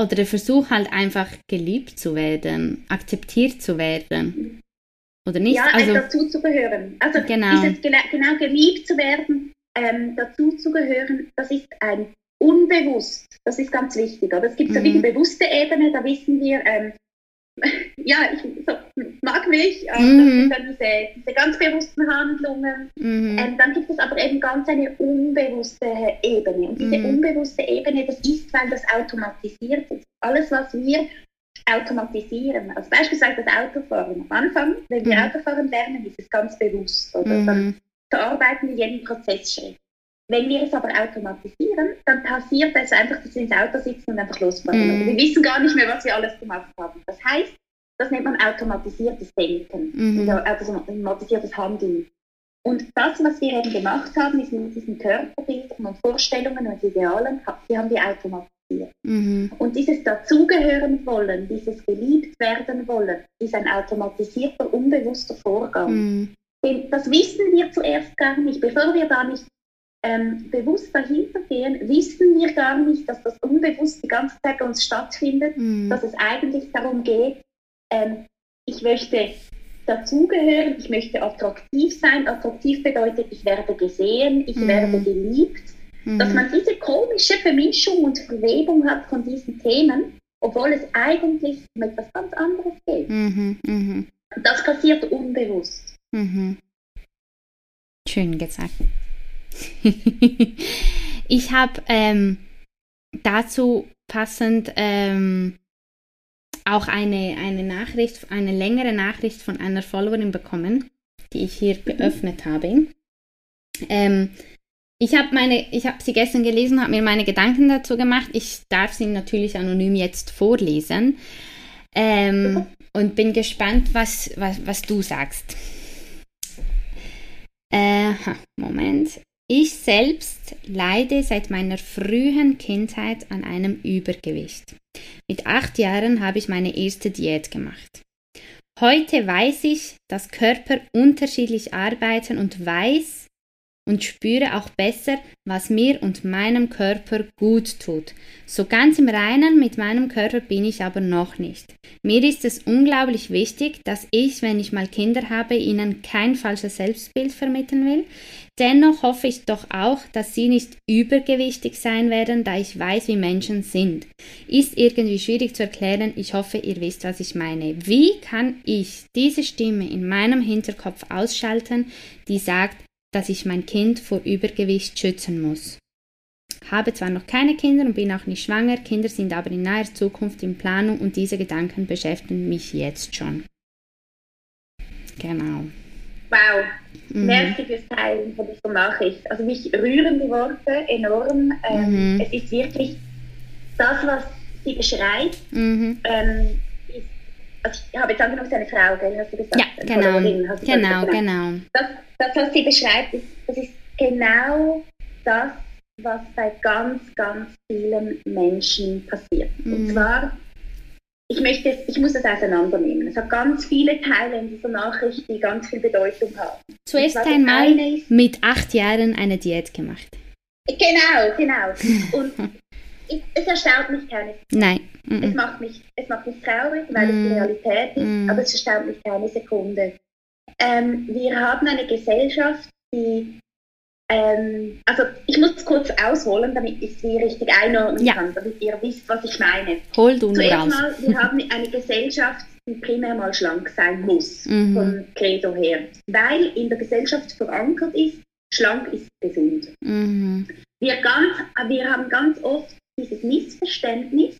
Oder der Versuch halt einfach geliebt zu werden, akzeptiert zu werden. Oder nicht? ja, also, dazu zu gehören. Also Genau. dieses gena- genau geliebt zu werden, ähm, dazu zu gehören, das ist ein unbewusst. Das ist ganz wichtig. Oder? Es gibt so Mhm. bewusste Ebene, da wissen wir, ähm, ja, ich so, mag mich, äh, Mhm. das sind dann diese, diese ganz bewussten Handlungen. mhm. Ähm, dann gibt es aber eben ganz eine unbewusste Ebene. Und diese Mhm. unbewusste Ebene, das ist, weil das automatisiert ist. Alles, was wir automatisieren, also beispielsweise das Autofahren. Am Anfang, wenn wir Mhm. Autofahren lernen, ist es ganz bewusst. Oder? Dann Mhm. verarbeiten wir jeden Prozessschritt. Wenn wir es aber automatisieren, dann passiert es einfach, dass wir ins Auto sitzen und einfach losfahren. Mhm. Wir wissen gar nicht mehr, was wir alles gemacht haben. Das heißt, das nennt man automatisiertes Denken Mhm. oder automatisiertes Handeln. Und das, was wir eben gemacht haben, ist mit diesen Körperbildern und Vorstellungen und Idealen, die haben wir automatisiert. Mhm. Und dieses Dazugehören wollen, dieses geliebt werden wollen, ist ein automatisierter, unbewusster Vorgang. Mhm. Denn das wissen wir zuerst gar nicht. Bevor wir da nicht ähm, bewusst dahinter gehen, wissen wir gar nicht, dass das unbewusst die ganze Zeit bei uns stattfindet, Mhm. dass es eigentlich darum geht, ähm, ich möchte dazugehören, ich möchte attraktiv sein. Attraktiv bedeutet, ich werde gesehen, ich Mhm. werde geliebt. Dass Mhm. man diese komische Vermischung und Verwebung hat von diesen Themen, obwohl es eigentlich um etwas ganz anderes geht. Mhm, mh. Das passiert unbewusst. Mhm. Schön gesagt. ich habe ähm, dazu passend ähm, auch eine, eine Nachricht, eine längere Nachricht von einer Followerin bekommen, die ich hier mhm. geöffnet habe. Ähm, ich habe meine, ich habe sie gestern gelesen, habe mir meine Gedanken dazu gemacht. Ich darf sie natürlich anonym jetzt vorlesen ähm, und bin gespannt, was, was, was du sagst. Äh, Moment. Ich selbst leide seit meiner frühen Kindheit an einem Übergewicht. Mit acht Jahren habe ich meine erste Diät gemacht. Heute weiß ich, dass Körper unterschiedlich arbeiten und weiß, und spüre auch besser, was mir und meinem Körper gut tut. So ganz im Reinen mit meinem Körper bin ich aber noch nicht. Mir ist es unglaublich wichtig, dass ich, wenn ich mal Kinder habe, ihnen kein falsches Selbstbild vermitteln will. Dennoch hoffe ich doch auch, dass sie nicht übergewichtig sein werden, da ich weiß, wie Menschen sind. Ist irgendwie schwierig zu erklären, ich hoffe, ihr wisst, was ich meine. Wie kann ich diese Stimme in meinem Hinterkopf ausschalten, die sagt, dass ich mein Kind vor Übergewicht schützen muss. Habe zwar noch keine Kinder und bin auch nicht schwanger, Kinder sind aber in naher Zukunft in Planung und diese Gedanken beschäftigen mich jetzt schon. Genau. Wow, mhm. merci fürs Teilen von dieser Nachricht. Also mich rühren die Worte enorm. Ähm, mhm. Es ist wirklich das, was sie beschreibt. Mhm. Ähm, ist, also ich habe jetzt angenommen, es ist eine Frau, gell, hast du gesagt? Ja, genau. Genau, genau, genau. Das, das, was sie beschreibt, ist, das ist genau das, was bei ganz, ganz vielen Menschen passiert. Mhm. Und zwar, ich, möchte ich muss es auseinandernehmen. Es hat ganz viele Teile in dieser Nachricht, die ganz viel Bedeutung haben. Zuerst einmal ist, mit acht Jahren eine Diät gemacht. Genau, genau. Und ich, es erstaunt mich keine Sekunde. Nein. Es, macht mich, es macht mich traurig, weil es die Realität ist, aber es erstaunt mich keine Sekunde. Ähm, wir haben eine Gesellschaft, die, ähm, also ich muss kurz ausholen, damit ich sie richtig einordnen ja. kann, damit ihr wisst, was ich meine. Hol du Zuerst raus. mal, wir haben eine Gesellschaft, die primär mal schlank sein muss, mhm. vom Credo her, weil in der Gesellschaft verankert ist, schlank ist gesund. Mhm. Wir, ganz, wir haben ganz oft dieses Missverständnis,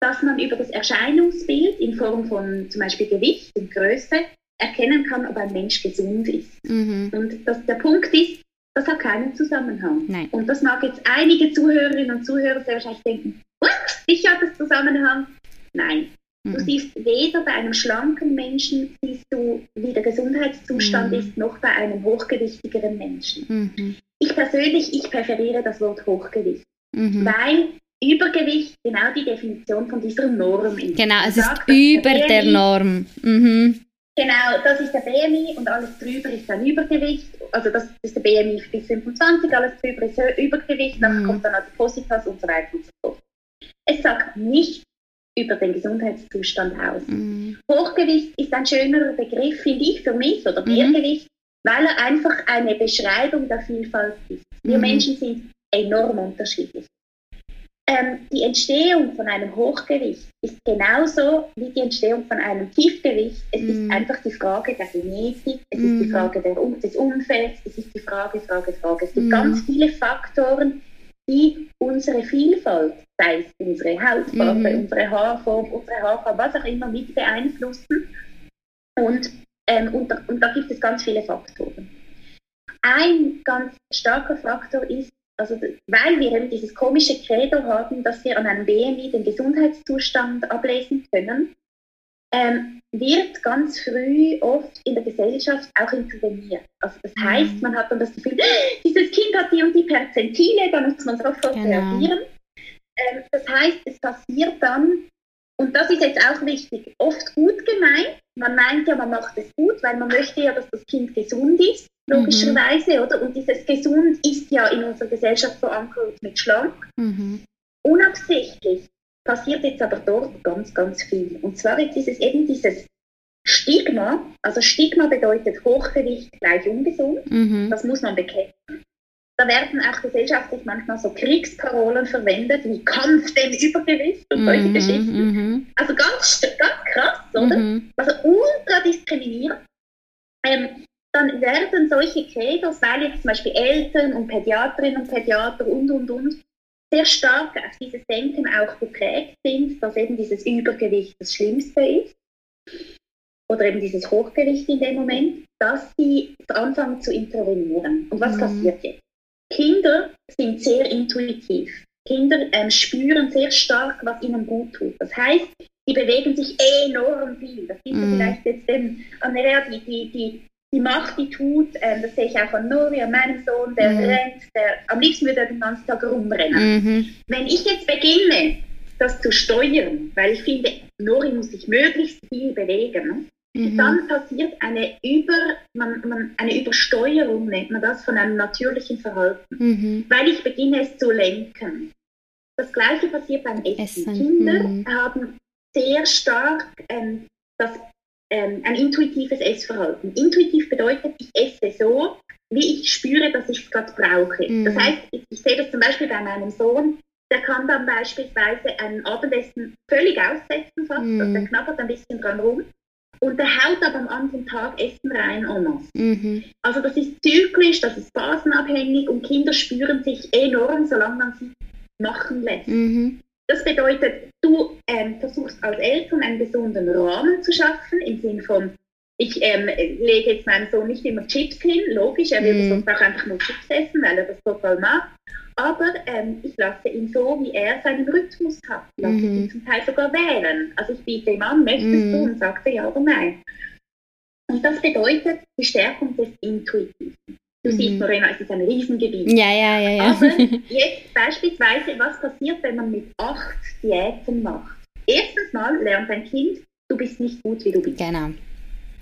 dass man über das Erscheinungsbild in Form von zum Beispiel Gewicht und Größe erkennen kann, ob ein Mensch gesund ist. Mhm. Und das, der Punkt ist, das hat keinen Zusammenhang. Nein. Und das mag jetzt einige Zuhörerinnen und Zuhörer sehr wahrscheinlich denken, what? Sicher hat das Zusammenhang? Nein. Mhm. Du siehst weder bei einem schlanken Menschen, siehst du, wie der Gesundheitszustand mhm. ist, noch bei einem hochgewichtigeren Menschen. Mhm. Ich persönlich, ich präferiere das Wort Hochgewicht, mhm. weil Übergewicht genau die Definition von dieser Norm ist. Genau, es ist über der Norm. Mhm. Genau, das ist der BMI und alles drüber ist dann Übergewicht. Also das ist der BMI bis 25, alles drüber ist Übergewicht, dann mhm. kommt dann Adipositas und so weiter und so fort. Es sagt nicht über den Gesundheitszustand aus. Mhm. Hochgewicht ist ein schönerer Begriff, finde ich, für mich, oder Mehrgewicht, mhm. weil er einfach eine Beschreibung der Vielfalt ist. Wir mhm. Menschen sind enorm unterschiedlich. Ähm, die Entstehung von einem Hochgewicht ist genauso wie die Entstehung von einem Tiefgewicht. Es mm. ist mhm. einfach die Frage der Genetik, es mm. ist die mhm. Frage der, des Umfelds, es ist die Frage, Frage, Frage. Es gibt mm. ganz viele Faktoren, die unsere Vielfalt, sei es unsere Hautfarbe, unsere Haarform, unsere Haarfarbe, was auch immer, mit beeinflussen. Und, ähm, und, und da gibt es ganz viele Faktoren. Ein ganz starker Faktor ist, also weil wir eben dieses komische Credo haben, dass wir an einem BMI den Gesundheitszustand ablesen können, ähm, wird ganz früh oft in der Gesellschaft auch interveniert. Also das mhm. heißt, man hat dann das Gefühl, dieses Kind hat die und die Perzentile, da muss man sofort genau. reagieren. Ähm, das heißt, es passiert dann, und das ist jetzt auch wichtig, oft gut gemeint. Man meint ja, man macht es gut, weil man möchte ja, dass das Kind gesund ist logischerweise, mhm. oder? Und dieses Gesund ist ja in unserer Gesellschaft verankert mit schlank. Mhm. Unabsichtlich passiert jetzt aber dort ganz, ganz viel. Und zwar jetzt ist es eben dieses Stigma, also Stigma bedeutet Hochgewicht gleich ungesund, mhm. das muss man bekämpfen. da werden auch gesellschaftlich manchmal so Kriegsparolen verwendet, wie Kampf dem Übergewicht und solche -hmm, Geschichten. -hmm. Also ganz, ganz krass, oder? Also ultra diskriminierend. Ähm, dann werden solche Credos, weil jetzt zum Beispiel Eltern und Pädiaterinnen und Pädiater und, und, und, sehr stark auf dieses Denken auch geprägt sind, dass eben dieses Übergewicht das Schlimmste ist oder eben dieses Hochgewicht in dem Moment, dass sie anfangen zu intervenieren. Und was mhm. passiert jetzt? Kinder sind sehr intuitiv. Kinder ähm, spüren sehr stark, was ihnen gut tut. Das heißt, die bewegen sich enorm viel. Das sieht mhm. vielleicht jetzt den Andrea, die, die, die, die Macht, die tut, ähm, das sehe ich auch an Nori, an meinem Sohn, der mhm. rennt, der, am liebsten würde er den ganzen Tag rumrennen. Mhm. Wenn ich jetzt beginne, das zu steuern, weil ich finde, Nori muss sich möglichst viel bewegen, ne? Mhm. Dann passiert eine, Über, man, man, eine Übersteuerung, nennt man das, von einem natürlichen Verhalten, mhm. weil ich beginne es zu lenken. Das gleiche passiert beim Essen. Essen. Kinder mhm. haben sehr stark ähm, das, ähm, ein intuitives Essverhalten. Intuitiv bedeutet, ich esse so, wie ich spüre, dass ich es gerade brauche. Das mhm. heißt, ich, ich sehe das zum Beispiel bei meinem Sohn, der kann dann beispielsweise ein Abendessen völlig aussetzen fast, mm. also der knabbert ein bisschen dran rum und der haut aber am anderen Tag Essen rein en masse. Mhm. Also das ist zyklisch, das ist phasenabhängig und Kinder spüren sich enorm, solange man sie machen lässt. Mhm. Das bedeutet, du ähm, versuchst als Eltern einen gesunden Rahmen zu schaffen, im Sinn von, ich ähm, lege jetzt meinem Sohn nicht immer Chips hin, logisch, er will mhm. sonst auch einfach nur Chips essen, weil er das total mag. Aber ähm, ich lasse ihn so, wie er seinen Rhythmus hat. Lasse mhm. ihn zum Teil sogar wählen. Also ich biete ihm an, möchtest mhm. du? Und sagt er ja oder nein. Und das bedeutet die Stärkung des Intuitiven. Du mhm. siehst, Morena, es ist ein Riesengebiet. Ja, ja, ja, ja. Aber jetzt beispielsweise, was passiert, wenn man mit acht Diäten macht? Erstens mal lernt ein Kind, du bist nicht gut, wie du bist. Genau.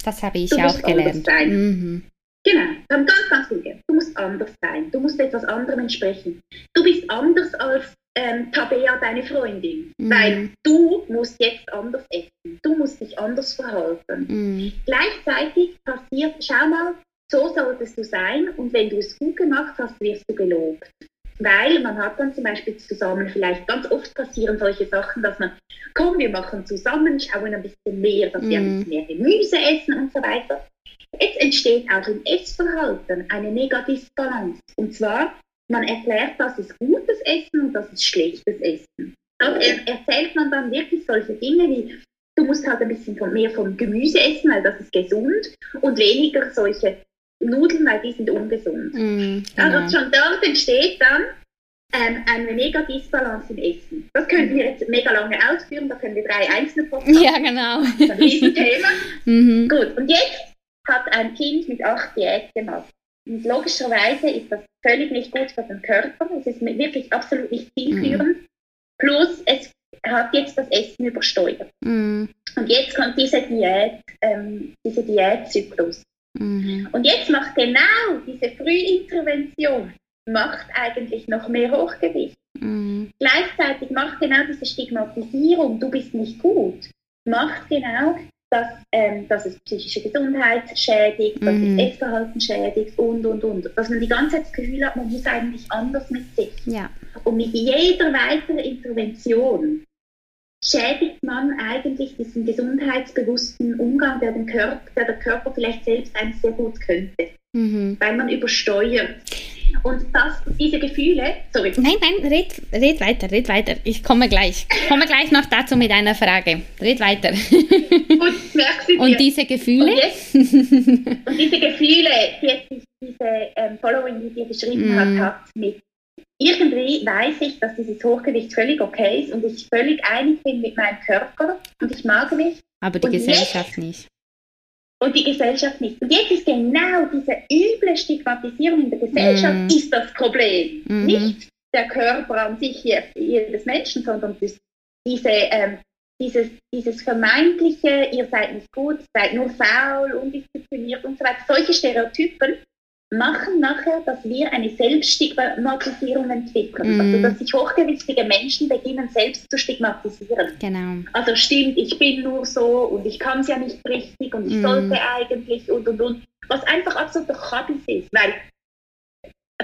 Das habe ich du auch gelernt. Mhm. Genau, wir haben ganz, ganz viel Du musst anders sein. Du musst etwas anderem entsprechen. Du bist anders als ähm, Tabea, deine Freundin. Mhm. Weil du musst jetzt anders essen. Du musst dich anders verhalten. Mhm. Gleichzeitig passiert, schau mal, so solltest du sein und wenn du es gut gemacht hast, wirst du gelobt. Weil man hat dann zum Beispiel zusammen, vielleicht ganz oft passieren solche Sachen, dass man, komm, wir machen zusammen, schauen ein bisschen mehr, dass wir ein mhm. bisschen mehr Gemüse essen und so weiter. Jetzt entsteht auch im Essverhalten eine Megadisbalance. Und zwar, man erklärt, das ist gutes Essen und das ist schlechtes Essen. Dort erzählt man dann wirklich solche Dinge wie, du musst halt ein bisschen mehr vom Gemüse essen, weil das ist gesund und weniger solche Nudeln, weil die sind ungesund. Mm, genau. Also schon dort entsteht dann ähm, eine mega Disbalance im Essen. Das könnten wir jetzt mega lange ausführen, da können wir drei einzelne Podcasts Ja, genau. Das ist ein Riesenthema. mhm. Gut, und jetzt hat ein Kind mit acht Diät gemacht. Und logischerweise ist das völlig nicht gut für den Körper. Es ist wirklich absolut nicht zielführend. Mhm. Plus, es hat jetzt das Essen übersteuert. Mhm. Und jetzt kommt diese Diät, ähm, dieser Diätzyklus. Mhm. Und jetzt macht genau diese Frühintervention macht eigentlich noch mehr Hochgewicht. Mhm. Gleichzeitig macht genau diese Stigmatisierung, du bist nicht gut, macht genau dass, ähm, dass es psychische Gesundheit schädigt, dass mhm. es Essverhalten schädigt und, und, und. Dass man die ganze Zeit das Gefühl hat, man muss eigentlich anders mit sich. Ja. Und mit jeder weiteren Intervention schädigt man eigentlich diesen gesundheitsbewussten Umgang, der, den Körper, der der Körper vielleicht selbst eigentlich sehr gut könnte. Mhm. Weil man übersteuert. Und das, diese Gefühle, sorry. Nein, nein, red, red weiter, red weiter. Ich komme gleich. Ich komme gleich noch dazu mit einer Frage. Red weiter. Und merkst du Und diese Gefühle? Und, jetzt, und diese Gefühle, die jetzt diese ähm, Following, die dir geschrieben mm. hat, hat mit irgendwie weiß ich, dass dieses Hochgewicht völlig okay ist und ich völlig einig bin mit meinem Körper und ich mag mich. Aber die und Gesellschaft jetzt, nicht und die Gesellschaft nicht. Und jetzt ist genau diese üble Stigmatisierung in der Gesellschaft mm. ist das Problem. Mm -hmm. Nicht der Körper an sich jedes Menschen, sondern diese, ähm, dieses, dieses vermeintliche, ihr seid nicht gut, seid nur faul, undiszipliniert und so weiter. Solche Stereotypen machen nachher, dass wir eine Selbststigmatisierung entwickeln. Mm. Also, dass sich hochgewichtige Menschen beginnen, selbst zu stigmatisieren. Genau. Also, stimmt, ich bin nur so und ich kann es ja nicht richtig und ich mm. sollte eigentlich und und und. Was einfach absoluter Kabis ist, weil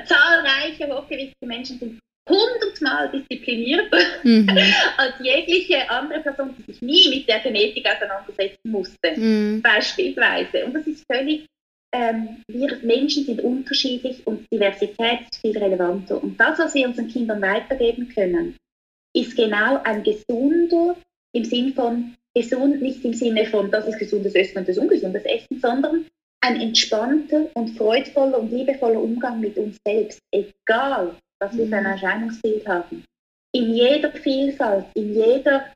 zahlreiche hochgewichtige Menschen sind hundertmal disziplinierter mhm. als jegliche andere Person, die sich nie mit der Genetik auseinandersetzen musste, mhm. beispielsweise. Und das ist völlig, ähm, wir Menschen sind unterschiedlich und Diversität ist viel relevanter. Und das, was wir unseren Kindern weitergeben können, ist genau ein gesunder, im Sinn von gesund, nicht im Sinne von, das ist gesundes Essen und das ungesundes Essen, sondern ein entspannter und freudvoller und liebevoller Umgang mit uns selbst, egal was wir für ein mhm. Erscheinungsbild haben. In jeder Vielfalt, in jeder,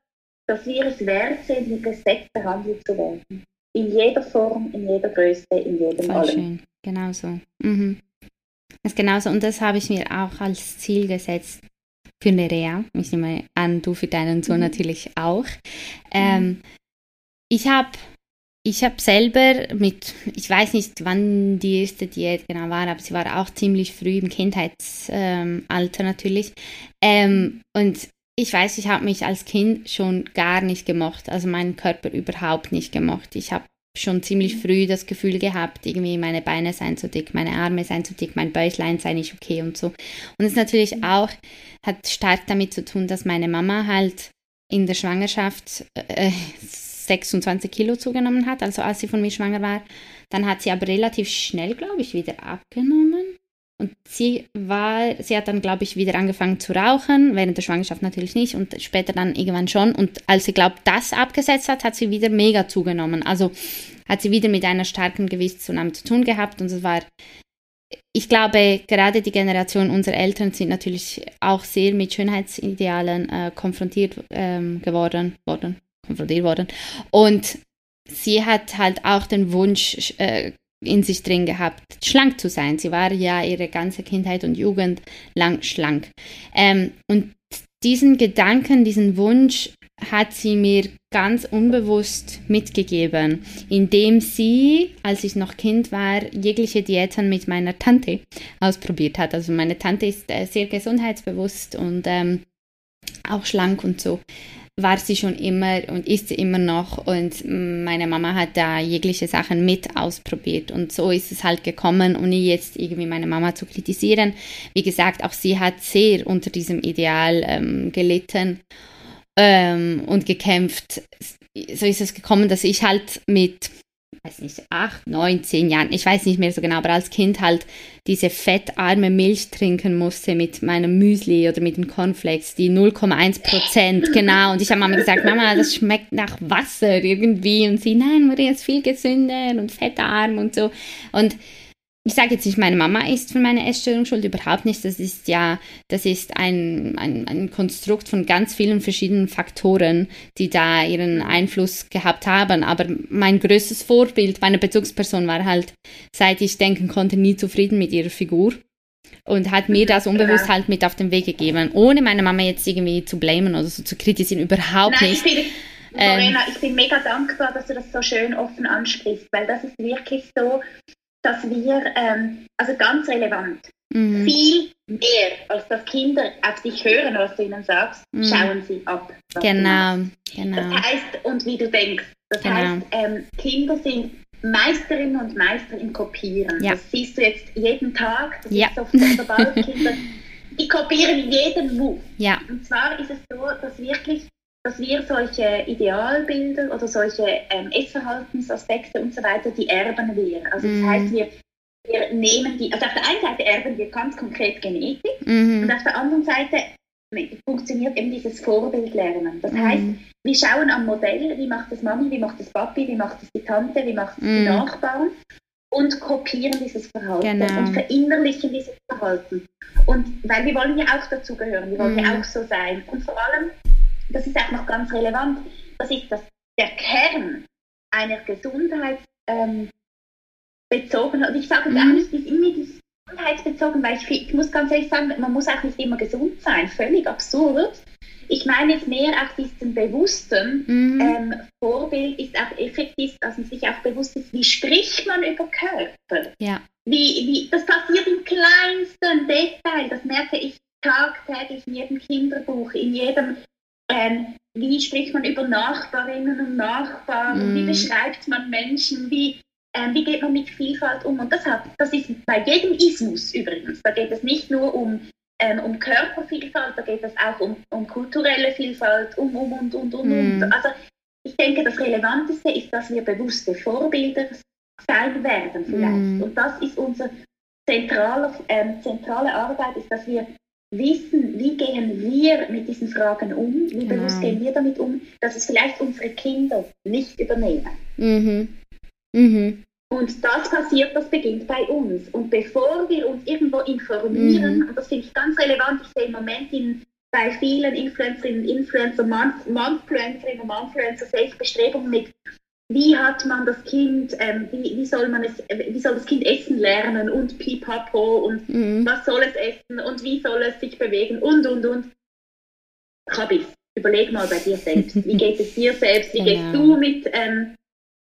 dass wir es wert sind, mit Respekt behandelt zu werden. In jeder Form, in jeder Größe, in jedem Voll allem. schön, genau so. Mhm. Das ist genauso und das habe ich mir auch als Ziel gesetzt für Nerea. Ich nehme an, du für deinen Sohn mhm. natürlich auch. Ähm, mhm. Ich habe ich habe selber mit, ich weiß nicht, wann die erste Diät genau war, aber sie war auch ziemlich früh im Kindheitsalter natürlich. Ähm, und ich weiß, ich habe mich als Kind schon gar nicht gemocht, also meinen Körper überhaupt nicht gemocht. Ich habe schon ziemlich früh das Gefühl gehabt, irgendwie meine Beine seien zu dick, meine Arme seien zu dick, mein Bäuchlein sei nicht okay und so. Und es natürlich auch hat stark damit zu tun, dass meine Mama halt in der Schwangerschaft äh, 26 Kilo zugenommen hat, also als sie von mir schwanger war. Dann hat sie aber relativ schnell, glaube ich, wieder abgenommen. Und sie war, sie hat dann, glaube ich, wieder angefangen zu rauchen, während der Schwangerschaft natürlich nicht und später dann irgendwann schon. Und als sie, glaube das abgesetzt hat, hat sie wieder mega zugenommen. Also hat sie wieder mit einer starken Gewichtszunahme zu tun gehabt und es war, ich glaube, gerade die Generation unserer Eltern sind natürlich auch sehr mit Schönheitsidealen äh, konfrontiert ähm, geworden, worden konfrontiert worden. Und sie hat halt auch den Wunsch äh, in sich drin gehabt, schlank zu sein. Sie war ja ihre ganze Kindheit und Jugend lang schlank. Ähm, und diesen Gedanken, diesen Wunsch hat sie mir ganz unbewusst mitgegeben, indem sie, als ich noch Kind war, jegliche Diäten mit meiner Tante ausprobiert hat. Also meine Tante ist äh, sehr gesundheitsbewusst und ähm, auch schlank und so war sie schon immer und ist sie immer noch und meine Mama hat da jegliche Sachen mit ausprobiert und so ist es halt gekommen, ohne jetzt irgendwie meine Mama zu kritisieren. Wie gesagt, auch sie hat sehr unter diesem Ideal ähm, gelitten ähm, und gekämpft. So ist es gekommen, dass ich halt mit weiß nicht, acht, neun, zehn Jahren, ich weiß nicht mehr so genau, aber als Kind halt diese fettarme Milch trinken musste mit meinem Müsli oder mit den Cornflakes, die 0,1 Prozent, genau. Und ich habe Mama gesagt, Mama, das schmeckt nach Wasser irgendwie. Und sie, nein, Maria ist viel gesünder und fettarm und so. Und ich sage jetzt nicht, meine Mama ist für meine Essstörung schuld, überhaupt nicht. Das ist ja, das ist ein, ein, ein Konstrukt von ganz vielen verschiedenen Faktoren, die da ihren Einfluss gehabt haben. Aber mein größtes Vorbild, meine Bezugsperson war halt, seit ich denken konnte, nie zufrieden mit ihrer Figur und hat mir das unbewusst halt mit auf den Weg gegeben, ohne meine Mama jetzt irgendwie zu blamen oder so zu kritisieren, überhaupt Nein, nicht. Ähm, ich bin mega dankbar, dass du das so schön offen ansprichst, weil das ist wirklich so, dass wir, ähm, also ganz relevant, mhm. viel mehr, als dass Kinder auf dich hören, was du ihnen sagst, mhm. schauen sie ab. Genau, genau. Das heißt, und wie du denkst, das genau. heißt, ähm, Kinder sind Meisterinnen und Meister im Kopieren. Ja. Das siehst du jetzt jeden Tag, das ja. ist oft sobald Kinder, die kopieren jeden Move. Ja. Und zwar ist es so, dass wirklich dass wir solche Idealbilder oder solche ähm, Essverhaltensaspekte und so weiter, die erben wir. Also das mm. heißt, wir, wir nehmen die, also auf der einen Seite erben wir ganz konkret Genetik mm. und auf der anderen Seite funktioniert eben dieses Vorbildlernen. Das mm. heißt, wir schauen am Modell, wie macht das Mami, wie macht das Papi, wie macht das die Tante, wie macht das die mhm. Nachbarn und kopieren dieses Verhalten genau. und verinnerlichen dieses Verhalten. Und weil wir wollen ja auch dazugehören, wir wollen ja mhm. auch so sein. Und vor allem das ist auch noch ganz relevant, das ist das, der Kern einer Gesundheitsbezogenen, ähm, und ich sage mhm. auch nicht, ist immer gesundheitsbezogen, weil ich, ich muss ganz ehrlich sagen, man muss auch nicht immer gesund sein, völlig absurd. Ich meine jetzt mehr auch diesen bewussten mhm. ähm, Vorbild ist auch effektiv, dass man sich auch bewusst ist, wie spricht man über Körper? Ja. Wie, wie, das passiert im kleinsten Detail, das merke ich tagtäglich in jedem Kinderbuch, in jedem ähm, wie spricht man über Nachbarinnen und Nachbarn, mm. wie beschreibt man Menschen, wie, ähm, wie geht man mit Vielfalt um? Und das, hat, das ist bei jedem Ismus übrigens. Da geht es nicht nur um, ähm, um Körpervielfalt, da geht es auch um, um kulturelle Vielfalt, um, um, und, und, und, mm. und. Also ich denke, das Relevanteste ist, dass wir bewusste Vorbilder sein werden vielleicht. Mm. Und das ist unsere zentrale, ähm, zentrale Arbeit, ist, dass wir wissen, wie gehen wir mit diesen Fragen um, wie genau. bewusst gehen wir damit um, dass es vielleicht unsere Kinder nicht übernehmen. Mhm. Mhm. Und das passiert, das beginnt bei uns. Und bevor wir uns irgendwo informieren, mhm. und das finde ich ganz relevant, ich sehe im Moment in, bei vielen Influencerinnen und Influencer, Manfluencerinnen und Manfluencer, sehe ich Bestrebungen mit, wie hat man das Kind, ähm, wie, wie, soll man es, wie soll das Kind essen lernen und pipapo und mhm. was soll es essen und wie soll es sich bewegen und und und. Kabis, überleg mal bei dir selbst. Wie geht es dir selbst? Wie gehst genau. du mit ähm,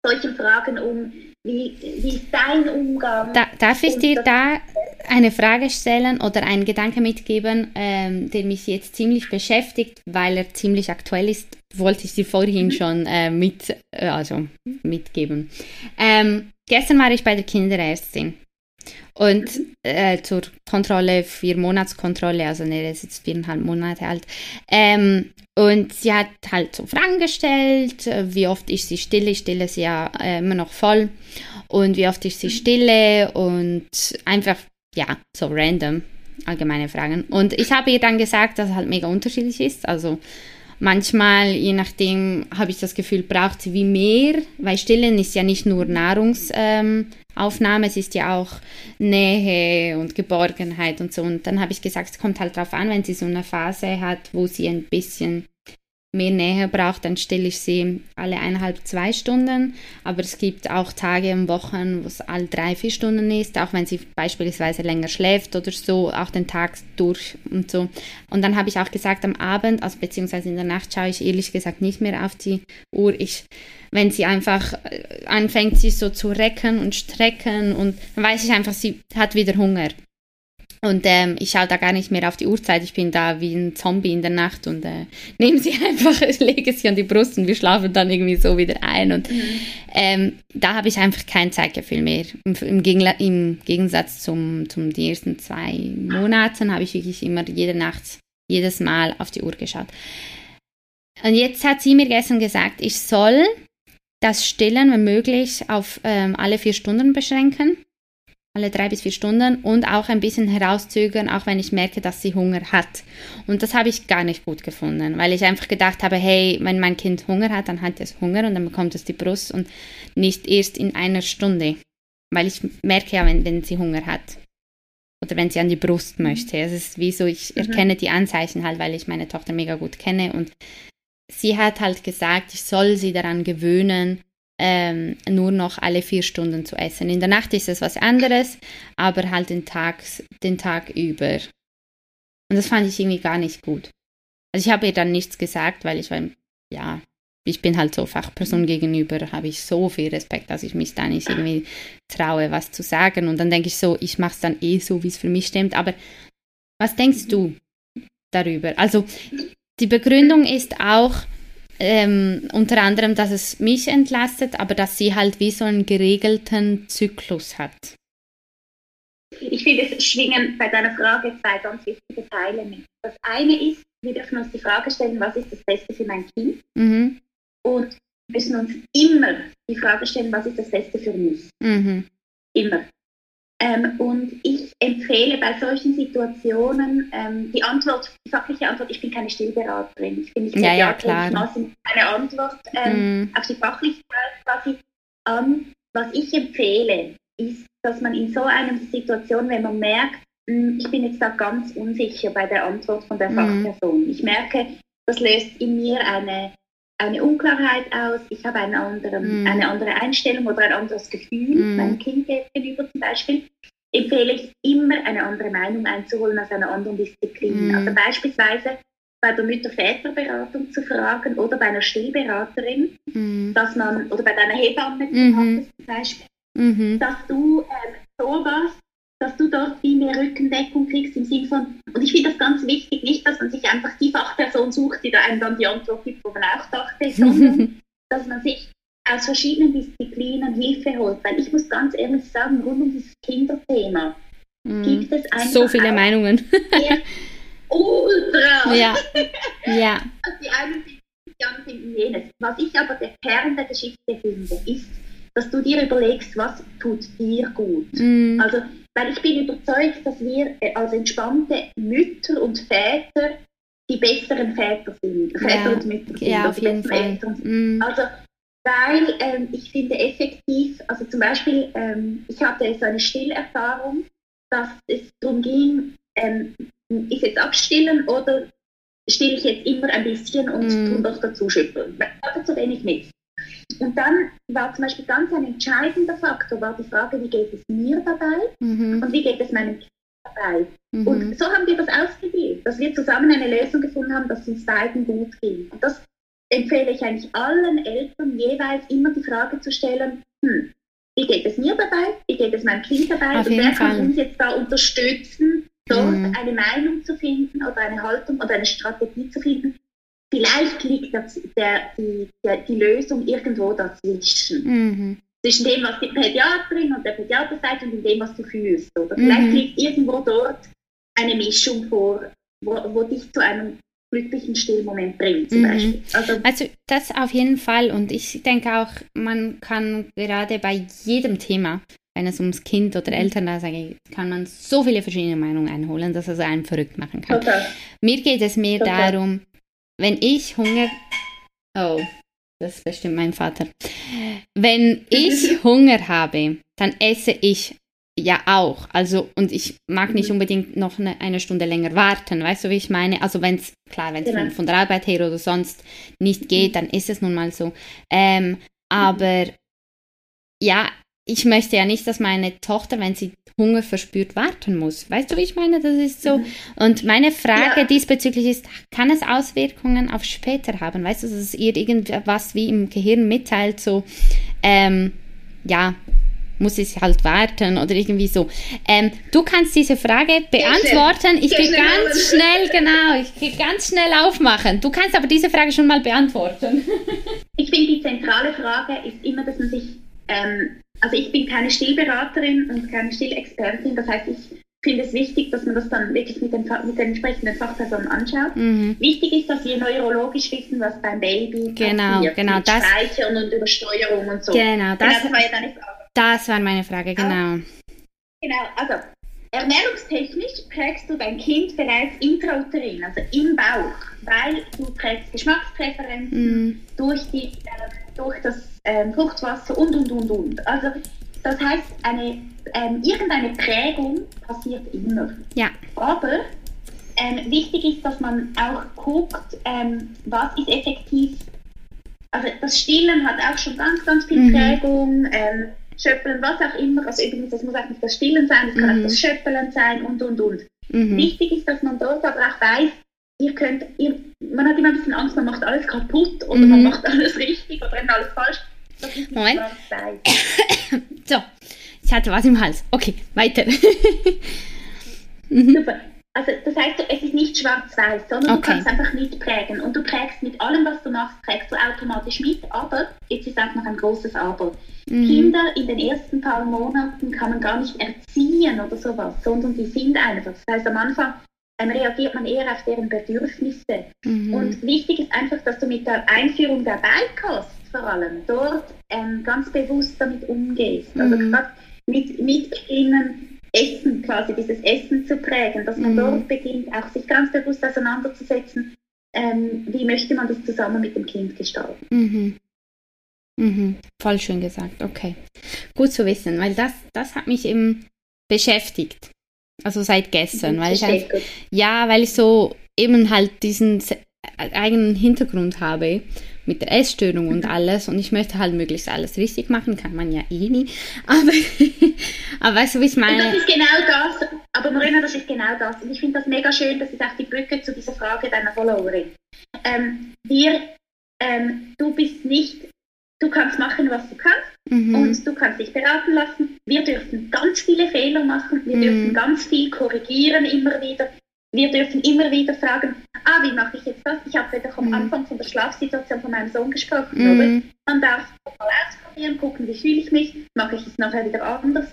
solchen Fragen um? Wie, wie ist dein Umgang? Da, darf ich dir da eine Frage stellen oder einen Gedanke mitgeben, ähm, der mich jetzt ziemlich beschäftigt, weil er ziemlich aktuell ist, wollte ich dir vorhin mhm. schon äh, mit, äh, also mitgeben. Ähm, gestern war ich bei der Kinderärztin und äh, zur Kontrolle, vier Monatskontrolle, also ne, ist jetzt viereinhalb Monate alt. Ähm, und sie hat halt so Fragen gestellt, wie oft ist sie stille, ich stille sie ja äh, immer noch voll. Und wie oft ist sie stille? Und einfach, ja, so random, allgemeine Fragen. Und ich habe ihr dann gesagt, dass es halt mega unterschiedlich ist, also Manchmal, je nachdem, habe ich das Gefühl, braucht sie wie mehr, weil Stillen ist ja nicht nur Nahrungsaufnahme, ähm, es ist ja auch Nähe und Geborgenheit und so. Und dann habe ich gesagt, es kommt halt darauf an, wenn sie so eine Phase hat, wo sie ein bisschen mehr Nähe braucht, dann stelle ich sie alle eineinhalb, zwei Stunden. Aber es gibt auch Tage und Wochen, wo es alle drei, vier Stunden ist, auch wenn sie beispielsweise länger schläft oder so, auch den Tag durch und so. Und dann habe ich auch gesagt, am Abend, also beziehungsweise in der Nacht, schaue ich ehrlich gesagt nicht mehr auf die Uhr. Ich, wenn sie einfach äh, anfängt, sich so zu recken und strecken und dann weiß ich einfach, sie hat wieder Hunger. Und ähm, ich schaue da gar nicht mehr auf die Uhrzeit. Ich bin da wie ein Zombie in der Nacht und äh, nehme sie einfach, lege sie an die Brust und wir schlafen dann irgendwie so wieder ein. Und mhm. ähm, da habe ich einfach kein Zeitgefühl mehr. Im, im, im Gegensatz zum, zum die ersten zwei Monaten habe ich wirklich immer jede Nacht, jedes Mal auf die Uhr geschaut. Und jetzt hat sie mir gestern gesagt, ich soll das Stillen, wenn möglich, auf ähm, alle vier Stunden beschränken alle drei bis vier Stunden und auch ein bisschen herauszögern, auch wenn ich merke, dass sie Hunger hat. Und das habe ich gar nicht gut gefunden, weil ich einfach gedacht habe, hey, wenn mein Kind Hunger hat, dann hat es Hunger und dann bekommt es die Brust und nicht erst in einer Stunde. Weil ich merke ja, wenn, wenn sie Hunger hat. Oder wenn sie an die Brust möchte. Es ist wie so, ich mhm. erkenne die Anzeichen halt, weil ich meine Tochter mega gut kenne und sie hat halt gesagt, ich soll sie daran gewöhnen, ähm, nur noch alle vier Stunden zu essen. In der Nacht ist es was anderes, aber halt den Tag, den Tag über. Und das fand ich irgendwie gar nicht gut. Also ich habe ihr dann nichts gesagt, weil ich war, ja, ich bin halt so Fachperson gegenüber, habe ich so viel Respekt, dass ich mich da nicht irgendwie traue, was zu sagen. Und dann denke ich so, ich mache es dann eh so, wie es für mich stimmt. Aber was denkst du darüber? Also die Begründung ist auch, ähm, unter anderem, dass es mich entlastet, aber dass sie halt wie so einen geregelten Zyklus hat. Ich finde, es schwingen bei deiner Frage zwei ganz wichtige Teile mit. Das eine ist, wir dürfen uns die Frage stellen, was ist das Beste für mein Kind? Mhm. Und wir müssen uns immer die Frage stellen, was ist das Beste für mich? Mhm. Immer. Ähm, und ich empfehle bei solchen Situationen ähm, die Antwort, die fachliche Antwort, ich bin keine Stillberaterin. Ich bin nicht ja, ja, klar. Ich eine Antwort ähm, mm. auf die fachliche quasi an. Was ich empfehle, ist, dass man in so einer Situation, wenn man merkt, mh, hm, ich bin jetzt da ganz unsicher bei der Antwort von der mm. Fachperson. Ich merke, das löst in mir eine eine Unklarheit aus, ich habe einen anderen, mm. eine andere Einstellung oder ein anderes Gefühl mm. meinem Kind gegenüber zum Beispiel, empfehle ich immer eine andere Meinung einzuholen aus einer anderen Disziplin. Mm. Also beispielsweise bei der Mütter-Väter-Beratung zu fragen oder bei einer Stillberaterin, mm. dass man, oder bei deiner Hebamme -hmm. zum Beispiel, -hmm. dass du ähm, sowas dass du dort viel mehr Rückendeckung kriegst im Sinne von, und ich finde das ganz wichtig, nicht, dass man sich einfach die Fachperson sucht, die da einem dann die Antwort gibt, wo man auch dachte, sondern dass man sich aus verschiedenen Disziplinen Hilfe holt. Weil ich muss ganz ehrlich sagen, rund um dieses Kinderthema mm. gibt es einfach so viele Meinungen. ultra. Ja. ja. Also die einen sind die anderen sind jenes. Was ich aber der Kern der Geschichte finde, ist, dass du dir überlegst, was tut dir gut. Mm. Also, weil ich bin überzeugt, dass wir äh, als entspannte Mütter und Väter die besseren Väter sind. Väter und Mütter sind. Ja, auf jeden Fall. Mm. Also, weil ähm, ich finde effektiv, also zum Beispiel, ähm, ich hatte so eine Stillerfahrung, dass es darum ging, ähm, ist jetzt abstillen oder stille ich jetzt immer ein bisschen und mm. tue doch dazu schütteln. Ich hatte zu wenig mit. Und dann war zum Beispiel ganz ein entscheidender Faktor, war die Frage, wie geht es mir dabei mhm. und wie geht es meinem Kind dabei. Mhm. Und so haben wir das ausgewählt, dass wir zusammen eine Lösung gefunden haben, dass es uns beiden gut ging. Und das empfehle ich eigentlich allen Eltern jeweils immer die Frage zu stellen, hm, wie geht es mir dabei, wie geht es meinem Kind dabei Auf und wer kann uns jetzt da unterstützen, dort mhm. eine Meinung zu finden oder eine Haltung oder eine Strategie zu finden. Vielleicht liegt das, der, die, der, die Lösung irgendwo dazwischen. Mhm. Zwischen dem, was die Pädiaterin und der Pädiater sagt und dem, was du fühlst. Oder vielleicht mhm. liegt irgendwo dort eine Mischung vor, wo, wo dich zu einem glücklichen Stillmoment bringt, zum mhm. Beispiel. Also, also das auf jeden Fall. Und ich denke auch, man kann gerade bei jedem Thema, wenn es ums Kind oder mhm. Eltern da geht, kann man so viele verschiedene Meinungen einholen, dass es einen verrückt machen kann. Total. Mir geht es mehr Total. darum, wenn ich Hunger. Oh, das ist bestimmt mein Vater. Wenn ich Hunger habe, dann esse ich ja auch. Also, und ich mag nicht mhm. unbedingt noch eine, eine Stunde länger warten. Weißt du, wie ich meine? Also, wenn es, klar, wenn es genau. von, von, der Arbeit her oder sonst nicht geht, dann ist es nun mal so. Ähm, aber ja, ich möchte ja nicht, dass meine Tochter, wenn sie Hunger verspürt, warten muss. Weißt du, wie ich meine? Das ist so. Mhm. Und meine Frage ja. diesbezüglich ist, kann es Auswirkungen auf später haben? Weißt du, dass es ihr irgendwas wie im Gehirn mitteilt, so, ähm, ja, muss ich halt warten oder irgendwie so. Ähm, du kannst diese Frage beantworten. Ich gehe ganz schnell, genau, ich gehe ganz schnell aufmachen. Du kannst aber diese Frage schon mal beantworten. Ich finde, die zentrale Frage ist immer, dass man sich ähm, also ich bin keine Stillberaterin und keine Stillexpertin, das heißt, ich finde es wichtig, dass man das dann wirklich mit, dem, mit den entsprechenden Fachpersonen anschaut. Mhm. Wichtig ist, dass wir neurologisch wissen, was beim Baby genau, passiert, genau, mit das, Speichern und Übersteuerung und so. Genau, das, genau, das war ja deine Frage. Das war meine Frage, genau. Genau, also ernährungstechnisch prägst du dein Kind bereits intrauterin, also im Bauch, weil du prägst Geschmackspräferenzen mm. durch, die, äh, durch das ähm, Fruchtwasser und, und, und, und. Also das heißt, eine, ähm, irgendeine Prägung passiert immer. Ja. Aber ähm, wichtig ist, dass man auch guckt, ähm, was ist effektiv. Also das Stillen hat auch schon ganz, ganz viel mhm. Prägung. Ähm, Schöppeln, was auch immer. Also übrigens, das muss auch nicht das Stillen sein, das kann mhm. auch das Schöppeln sein und, und, und. Mhm. Wichtig ist, dass man dort aber auch weiß, ihr könnt, ihr, man hat immer ein bisschen Angst, man macht alles kaputt oder man mhm. macht alles richtig oder eben alles falsch. Moment. so, ich hatte was im Hals. Okay, weiter. mhm. Super. Also das heißt, es ist nicht schwarz-weiß, sondern okay. du kannst einfach mitprägen. Und du prägst mit allem, was du machst, prägst du automatisch mit. Aber, jetzt ist auch noch ein großes Aber. Mhm. Kinder in den ersten paar Monaten kann man gar nicht erziehen oder sowas, sondern die sind einfach. Das heißt, am Anfang ähm, reagiert man eher auf deren Bedürfnisse. Mhm. Und wichtig ist einfach, dass du mit der Einführung der Beikost vor allem dort ähm, ganz bewusst damit umgehst. Also mhm. gerade mit, mit Beginnen, Essen quasi, dieses Essen zu prägen, dass man mhm. dort beginnt, auch sich ganz bewusst auseinanderzusetzen, ähm, wie möchte man das zusammen mit dem Kind gestalten. Mhm. Mhm. Voll schön gesagt, okay. Gut zu wissen, weil das, das hat mich eben beschäftigt. Also seit gestern, weil ich halt, ja, weil ich so eben halt diesen eigenen Hintergrund habe mit der Essstörung und alles und ich möchte halt möglichst alles richtig machen, kann man ja eh nie, aber, aber weißt du, wie ich meine? Und das ist genau das, aber Marina, das ist genau das und ich finde das mega schön, das ist auch die Brücke zu dieser Frage deiner Followerin. Ähm, wir, ähm, du bist nicht, du kannst machen, was du kannst mhm. und du kannst dich beraten lassen. Wir dürfen ganz viele Fehler machen, wir mhm. dürfen ganz viel korrigieren immer wieder. Wir dürfen immer wieder fragen, ah, wie mache ich jetzt das? Ich habe doch am mhm. Anfang von der Schlafsituation von meinem Sohn gesprochen, mhm. oder? Man darf mal ausprobieren, gucken, wie fühle ich mich, mache ich es nachher wieder anders.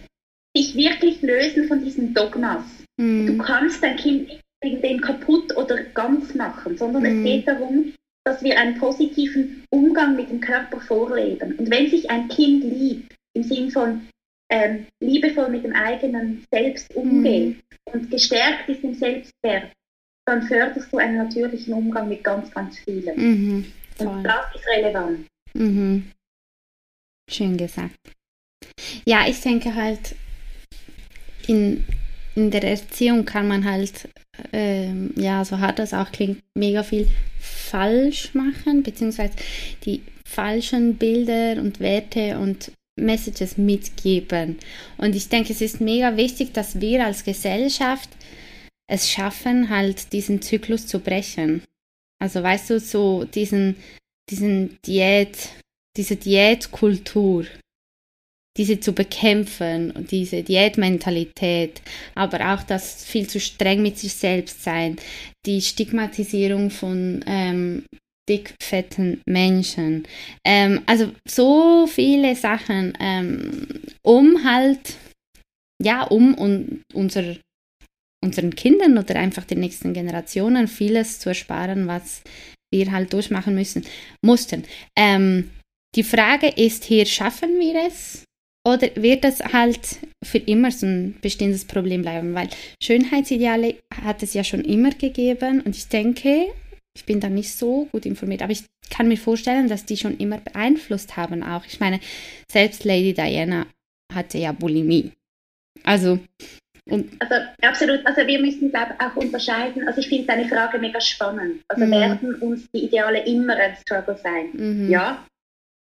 Sich wirklich lösen von diesen Dogmas. Mhm. Du kannst dein Kind nicht wegen dem kaputt oder ganz machen, sondern es mhm. geht darum, dass wir einen positiven Umgang mit dem Körper vorleben. Und wenn sich ein Kind liebt, im Sinn von ähm, liebevoll mit dem eigenen Selbst umgeht mhm. und gestärkt ist im Selbstwert, dann förderst du einen natürlichen Umgang mit ganz, ganz vielen. Mhm. Und das ist relevant. Mhm. Schön gesagt. Ja, ich denke halt, in, in der Erziehung kann man halt, ähm, ja, so hart das auch klingt, mega viel falsch machen, beziehungsweise die falschen Bilder und Werte und Messages mitgeben. Und ich denke, es ist mega wichtig, dass wir als Gesellschaft es schaffen, halt diesen Zyklus zu brechen. Also weißt du, so diesen, diesen Diät, diese Diätkultur, diese zu bekämpfen und diese Diätmentalität, aber auch das viel zu streng mit sich selbst sein, die Stigmatisierung von ähm, dickfetten Menschen. Ähm, also so viele Sachen, ähm, um halt, ja, um un unser, unseren Kindern oder einfach den nächsten Generationen vieles zu ersparen, was wir halt durchmachen müssen, mussten. Ähm, die Frage ist hier, schaffen wir es? Oder wird das halt für immer so ein bestimmtes Problem bleiben? Weil Schönheitsideale hat es ja schon immer gegeben und ich denke, ich bin da nicht so gut informiert, aber ich kann mir vorstellen, dass die schon immer beeinflusst haben auch. Ich meine, selbst Lady Diana hatte ja Bulimie. Also, und also absolut, also wir müssen glaube auch unterscheiden, also ich finde deine Frage mega spannend. Also mhm. werden uns die Ideale immer ein Struggle sein? Mhm. Ja,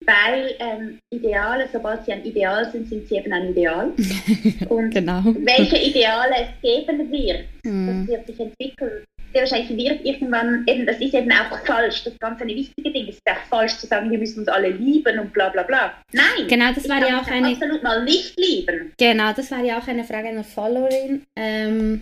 weil ähm, Ideale, sobald sie ein Ideal sind, sind sie eben ein Ideal. Und genau. welche Ideale es geben wird, mhm. das wird sich entwickeln sehr wahrscheinlich wird irgendwann, eben, das ist eben auch falsch, das ganz eine wichtige Ding, es ist auch falsch zu sagen, wir müssen uns alle lieben und bla bla bla. Nein, genau, das war ja auch eine, absolut mal nicht lieben. Genau, das war ja auch eine Frage einer Followerin. Ähm,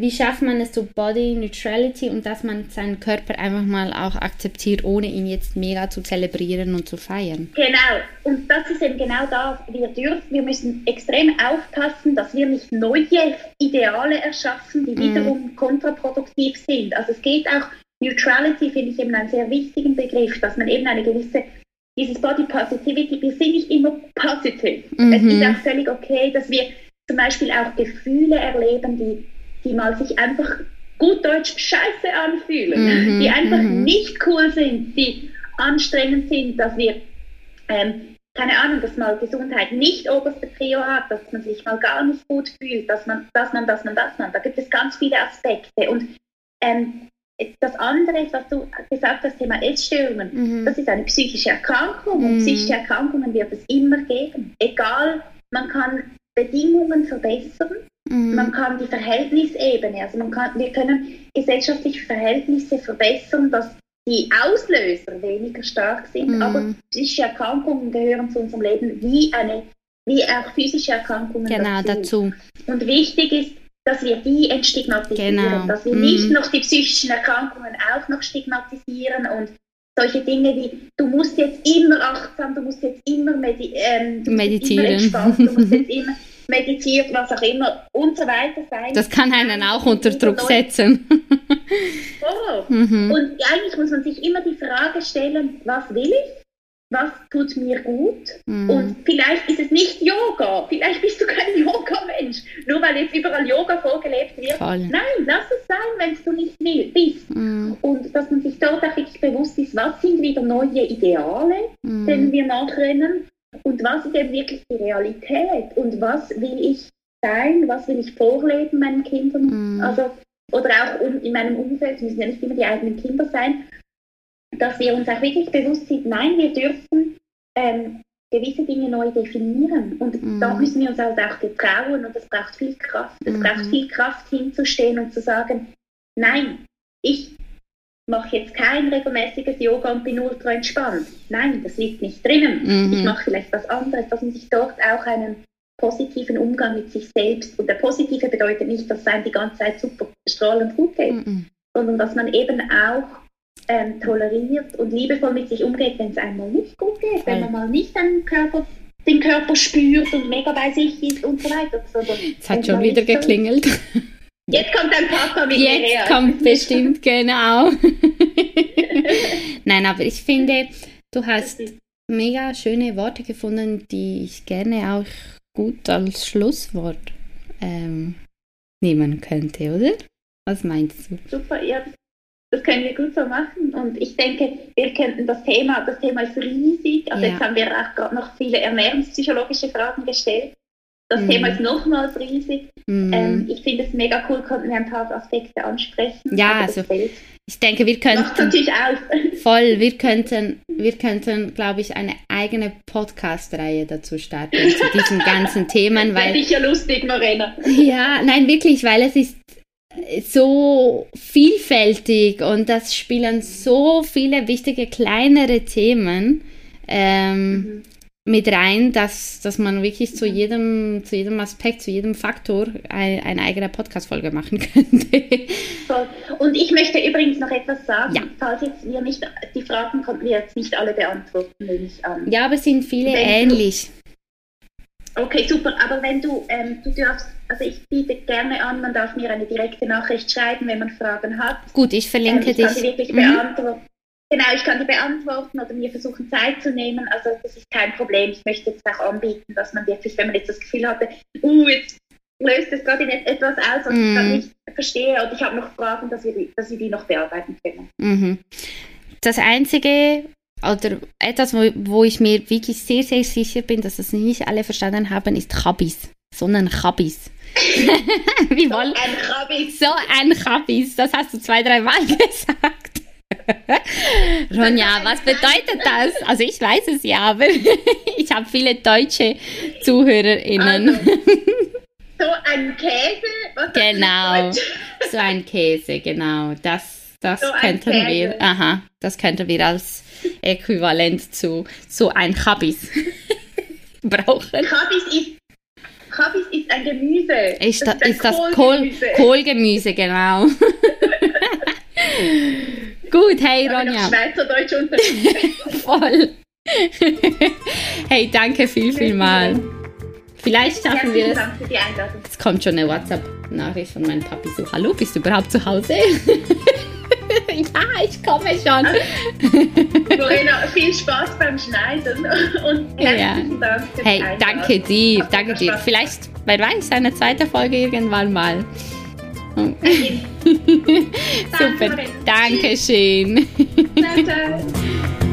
wie schafft man es zu Body Neutrality und dass man seinen Körper einfach mal auch akzeptiert, ohne ihn jetzt mega zu zelebrieren und zu feiern? Genau, und das ist eben genau das. Wir dürfen, wir müssen extrem aufpassen, dass wir nicht neue Ideale erschaffen, die mhm. wiederum kontraproduktiv sind. Also es geht auch, Neutrality finde ich eben einen sehr wichtigen Begriff, dass man eben eine gewisse dieses Body Positivity, wir sind nicht immer positiv. Mhm. Es ist auch völlig okay, dass wir zum Beispiel auch Gefühle erleben, die die mal sich einfach gut Deutsch scheiße anfühlen, mhm, die einfach mhm. nicht cool sind, die anstrengend sind, dass wir, ähm, keine Ahnung, dass mal Gesundheit nicht oberste Prio hat, dass man sich mal gar nicht gut fühlt, dass man, dass man, dass man, dass man, da gibt es ganz viele Aspekte und ähm, das andere, was du gesagt hast, Thema Essstörungen, mhm. das ist eine psychische Erkrankung und mhm. psychische Erkrankungen wird es immer geben. Egal, man kann Bedingungen verbessern, Mhm. Man kann die Verhältnisebene, also man kann, wir können gesellschaftliche Verhältnisse verbessern, dass die Auslöser weniger stark sind, mhm. aber psychische Erkrankungen gehören zu unserem Leben wie eine, wie auch physische Erkrankungen genau, dazu. dazu. Und wichtig ist, dass wir die entstigmatisieren, genau. dass wir mhm. nicht noch die psychischen Erkrankungen auch noch stigmatisieren und solche Dinge wie, du musst jetzt immer achtsam, du musst jetzt immer medi ähm, meditieren, immer du musst jetzt immer meditiert, was auch immer und so weiter sein. Das kann einen auch unter Druck setzen. oh. Mhm. Und eigentlich muss man sich immer die Frage stellen, was will ich? Was tut mir gut? Mhm. Und vielleicht ist es nicht Yoga. Vielleicht bist du kein Yoga-Mensch. Nur weil jetzt überall Yoga vorgelebt wird. Voll. Nein, lass es sein, wenn du nicht will, bist. Mhm. Und dass man sich dort auch wirklich bewusst ist, was sind wieder neue Ideale, mhm. denen wir nachrennen und was ist eben wirklich die Realität und was will ich sein, was will ich vorleben meinen Kindern, mhm. also oder auch in meinem Umfeld, es müssen ja nicht immer die eigenen Kinder sein, dass wir uns auch wirklich bewusst sind, nein, wir dürfen ähm, gewisse Dinge neu definieren und mhm. da müssen wir uns halt auch getrauen und es braucht viel Kraft. Es mhm. braucht viel Kraft hinzustehen und zu sagen, nein, ich mache jetzt kein regelmäßiges Yoga und bin ultra entspannt. Nein, das liegt nicht drinnen. Mhm. Ich mache vielleicht was anderes, dass man sich dort auch einen, positiven Umgang mit sich selbst. Und der Positive bedeutet nicht, dass es einem die ganze Zeit super strahlend gut geht, mm sondern dass man eben auch ähm, toleriert und liebevoll mit sich umgeht, wenn es einmal nicht gut geht, wenn man mal nicht einen Körper den Körper spürt und mega bei sich ist und so weiter. Es hat schon wieder geklingelt. Jetzt kommt dein Papa mit Jetzt her. kommt bestimmt, genau. Nein, aber ich finde, du hast mega schöne Worte gefunden, die ich gerne auch gut als Schlusswort ähm, nehmen könnte, oder? Was meinst du? Super, ja, das können wir gut so machen. Und ich denke, wir könnten das Thema, das Thema ist riesig. Also ja. jetzt haben wir auch gerade noch viele ernährungspsychologische Fragen gestellt. Das mhm. Thema ist nochmals riesig. Mhm. Ähm, ich finde es mega cool, konnten wir ein paar Aspekte ansprechen. Ja, also ich denke, wir könnten voll, wir könnten, wir könnten, glaube ich, eine eigene Podcast-Reihe dazu starten zu diesen ganzen Themen, weil sicher lustig, Morena. Ja, nein, wirklich, weil es ist so vielfältig und das spielen so viele wichtige kleinere Themen. Ähm, mhm mit rein, dass, dass man wirklich zu jedem, zu jedem Aspekt, zu jedem Faktor eine, eine eigene Podcast-Folge machen könnte. Und ich möchte übrigens noch etwas sagen, ja. falls jetzt wir nicht, die Fragen konnten wir jetzt nicht alle beantworten, nehme ich an. Ja, aber es sind viele wenn ähnlich. Du, okay, super, aber wenn du, ähm, du darfst, also ich biete gerne an, man darf mir eine direkte Nachricht schreiben, wenn man Fragen hat. Gut, ich verlinke ähm, ich dich. Kann die wirklich mhm. beantworten. Genau, ich kann die beantworten oder mir versuchen Zeit zu nehmen. Also das ist kein Problem. Ich möchte jetzt auch anbieten, dass man wirklich, wenn man jetzt das Gefühl hatte, uh, jetzt löst es gerade in etwas aus, was mm. ich gerade nicht verstehe oder ich habe noch Fragen, dass wir, die, dass wir die noch bearbeiten können. Mhm. Das Einzige oder etwas, wo, wo ich mir wirklich sehr, sehr sicher bin, dass das nicht alle verstanden haben, ist Chabis, sondern Chabis. Wie so ein Chabis. So ein Chabis. Das hast du zwei, drei Mal gesagt. Ronja, was bedeutet das? Also ich weiß es ja, aber ich habe viele deutsche ZuhörerInnen. Also, so ein Käse? Was genau, so ein Käse, genau. Das, das so könnten wir, aha, das könnten wir als Äquivalent zu so ein Chabis brauchen. Chabis ist Kabis ist ein Gemüse. Ist das, das ist das Kohl, Kohlgemüse, genau. Gut, hey Ronja. Schweizerdeutsch Voll. hey, danke viel, viel mal. Vielleicht schaffen wir es. Es kommt schon eine WhatsApp-Nachricht von meinem Papi so: Hallo, bist du überhaupt zu Hause? ja, ich komme schon. Lorena, viel Spaß beim Schneiden und herzlichen ja. Dank. Hey, danke dir, danke dir. Vielleicht, wer weiß, eine zweite Folge irgendwann mal. Super, danke schön. Ciao, ciao.